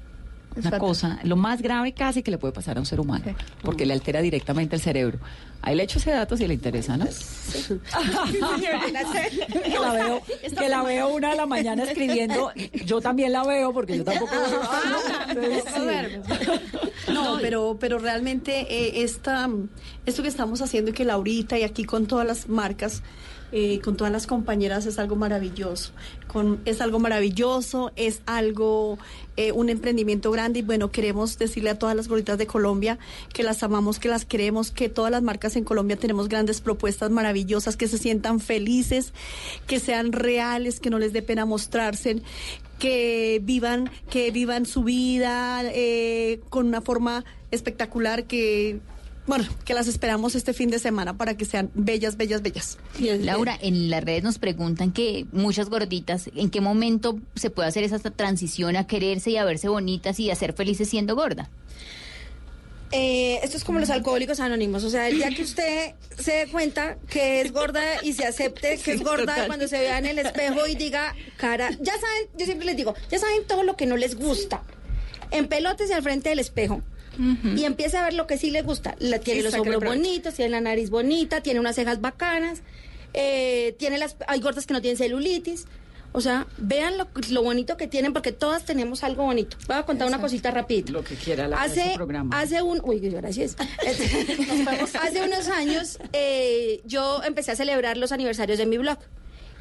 una
fatal.
cosa, lo más grave casi que le puede pasar a un ser humano, porque le altera directamente el cerebro. Ahí le echo ese dato si le interesa, ¿no? que la veo, que la veo una de la mañana escribiendo. Yo también la veo porque yo tampoco. Sí.
No, pero, pero realmente eh, esta, esto que estamos haciendo y que Laurita y aquí con todas las marcas, eh, con todas las compañeras es algo maravilloso. Con, es algo maravilloso, es algo, eh, un emprendimiento grande y bueno, queremos decirle a todas las gorditas de Colombia que las amamos, que las queremos, que todas las marcas en Colombia tenemos grandes propuestas maravillosas, que se sientan felices, que sean reales, que no les dé pena mostrarse que vivan, que vivan su vida eh, con una forma espectacular que bueno, que las esperamos este fin de semana para que sean bellas, bellas, bellas.
Laura, en las redes nos preguntan que muchas gorditas, ¿en qué momento se puede hacer esa transición a quererse y a verse bonitas y a ser felices siendo gorda?
Eh, esto es como los alcohólicos anónimos, o sea, el día que usted se dé cuenta que es gorda y se acepte que es gorda
total.
cuando se vea en el espejo y diga, cara, ya saben, yo siempre les digo, ya saben todo lo que no les gusta. En pelotes y al frente del espejo. Y empiece a ver lo que sí les gusta. La- tiene los hombros bonitos, tiene la nariz bonita, tiene unas cejas bacanas, eh, tiene las, hay gordas que no tienen celulitis. O sea, vean lo, lo bonito que tienen porque todas tenemos algo bonito. Voy a contar una cosita rapidito.
Lo que quiera la
hace,
su programa.
hace un uy gracias hace unos años eh, yo empecé a celebrar los aniversarios de mi blog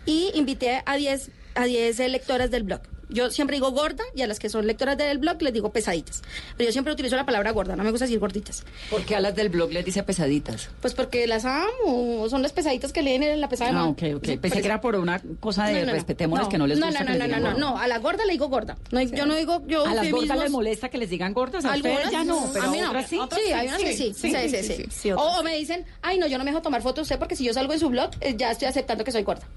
y invité a 10 a 10 lectoras del blog yo siempre digo gorda y a las que son lectoras del blog les digo pesaditas pero yo siempre utilizo la palabra gorda no me gusta decir gorditas
¿Por qué a las del blog les dice pesaditas?
pues porque las amo son las pesaditas que leen en la pesada de
Ah, ok, ok.
Sí,
Pensé que era por una cosa de
No, no, no.
respetémosles
No,
que no les
no,
gusta
no, no, no, no,
gorda.
no, a la gorda le digo gorda. No, Yo no digo, yo
A las gordas les molesta que les digan gordas, a
Algunas
ya no, pero
a mí no.
otras sí.
Sí, hay unas que sí. Sí, sí, sí. o, o me dicen, ay, no, yo no me dejo tomar fotos usted porque si yo salgo en su blog, eh, ya estoy aceptando que soy gorda.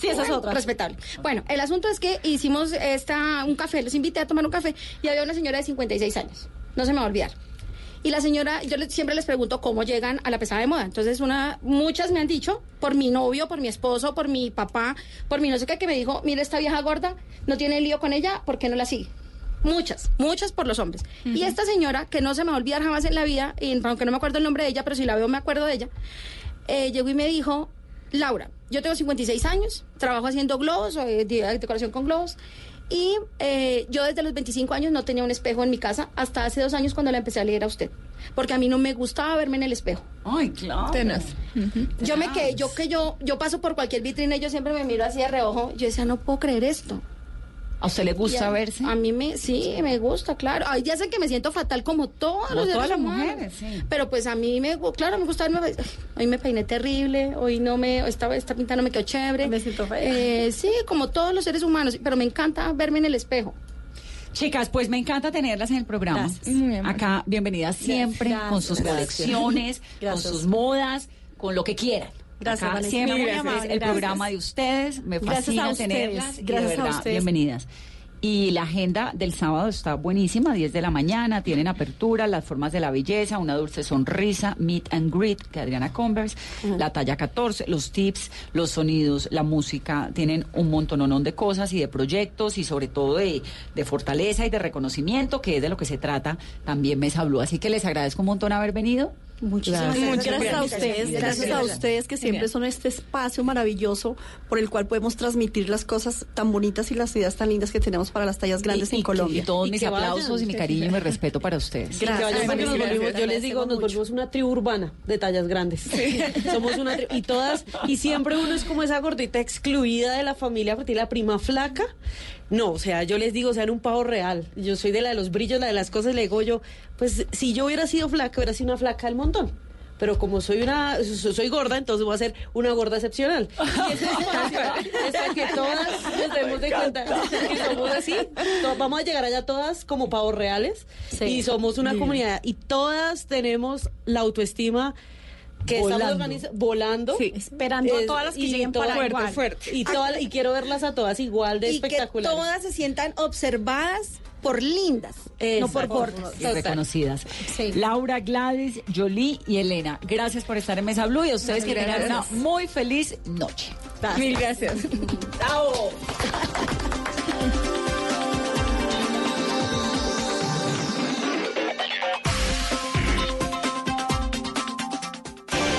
Sí, esa es
Bueno,
otra.
Respetable. Bueno, el asunto es que hicimos esta, un café, los invité a tomar un café y había una señora de 56 años. No se me va a olvidar. Y la señora, yo siempre les pregunto cómo llegan a la pesada de moda. Entonces, una, muchas me han dicho, por mi novio, por mi esposo, por mi papá, por mi no sé qué, que me dijo, mira esta vieja gorda, no tiene lío con ella, ¿por qué no la sigue? Muchas, muchas por los hombres. Y esta señora, que no se me va a olvidar jamás en la vida, y aunque no me acuerdo el nombre de ella, pero si la veo me acuerdo de ella, eh, llegó y me dijo, Laura, yo tengo 56 años, trabajo haciendo globos, de- decoración con globos, y eh, yo desde los 25 años no tenía un espejo en mi casa hasta hace dos años cuando la empecé a leer a usted, porque a mí no me gustaba verme en el espejo.
Ay, claro.
Yo me quedé, yo que yo, yo paso por cualquier vitrina y yo siempre me miro así de reojo, yo decía, no puedo creer esto.
¿A usted le gusta
a-
verse?
A mí me, sí, me gusta, claro. Días en que me siento fatal como todos
Como
los
todas las
humanos.
mujeres, sí.
Pero pues a mí me, claro, me gusta verme. Hoy me peiné terrible, hoy no me, esta, esta pinta no me quedó chévere.
Me siento fea.
Eh, sí, como todos los seres humanos, pero me encanta verme en el espejo.
Chicas, pues me encanta tenerlas en el programa. Acá, bienvenidas siempre
Gracias.
con sus colecciones, con sus modas, con lo que quieran.
Gracias,
Acá siempre
Muy amable,
el
gracias.
programa de ustedes. Me
Gracias
fascina tenerlas. y
Gracias
de
a
verdad,
ustedes.
bienvenidas. Y la agenda del sábado está buenísima, 10 de la mañana, tienen apertura, las formas de la belleza, una dulce sonrisa, meet and greet, que Adriana Converse, la talla 14, los tips, los sonidos, la música, tienen un montononón de cosas y de proyectos y sobre todo de, de fortaleza y de reconocimiento, que es de lo que se trata también Mesa Blue. Así que les agradezco un montón haber venido.
Muchísimas
Gracias,
gracias.
gracias a
Gracias.
ustedes, gracias a ustedes que siempre son este espacio maravilloso por el cual podemos transmitir las cosas tan bonitas y las ideas tan lindas que tenemos para las tallas grandes en Colombia.
Y todos
Y
mis aplausos
vayan.
y mi cariño y mi respeto para ustedes.
Vayan porque nos
Gracias.
volvimos- yo les digo, nos volvimos una tribu urbana de tallas grandes. Somos una tribu. Y todas, y siempre uno es como esa gordita excluida de la familia porque tiene la prima flaca. No, o sea, yo les digo, sean un pavo real. Yo soy de la de los brillos, la de las cosas, le digo yo, pues si yo hubiera sido flaca, hubiera sido una flaca del montón. Pero como soy una, so- soy gorda, entonces voy a ser una gorda excepcional. Y espacio es para que todas nos demos de cuenta que somos así. Vamos a llegar allá todas como pavos reales. Y somos una
Sí.
comunidad. Y todas tenemos la autoestima que
Volando.
estamos volando.
esperando a todas las que
y
lleguen para igual.
fuerte. Y, toda- y quiero verlas a todas igual de
y que
espectaculares.
todas se sientan observadas por lindas, no por gordas.
y reconocidas. Laura, Gladys, Jolie y Elena, gracias por estar en Mesa Blue y a ustedes que tengan una
Gracias.
muy feliz noche.
Mil gracias.
¡Bravo!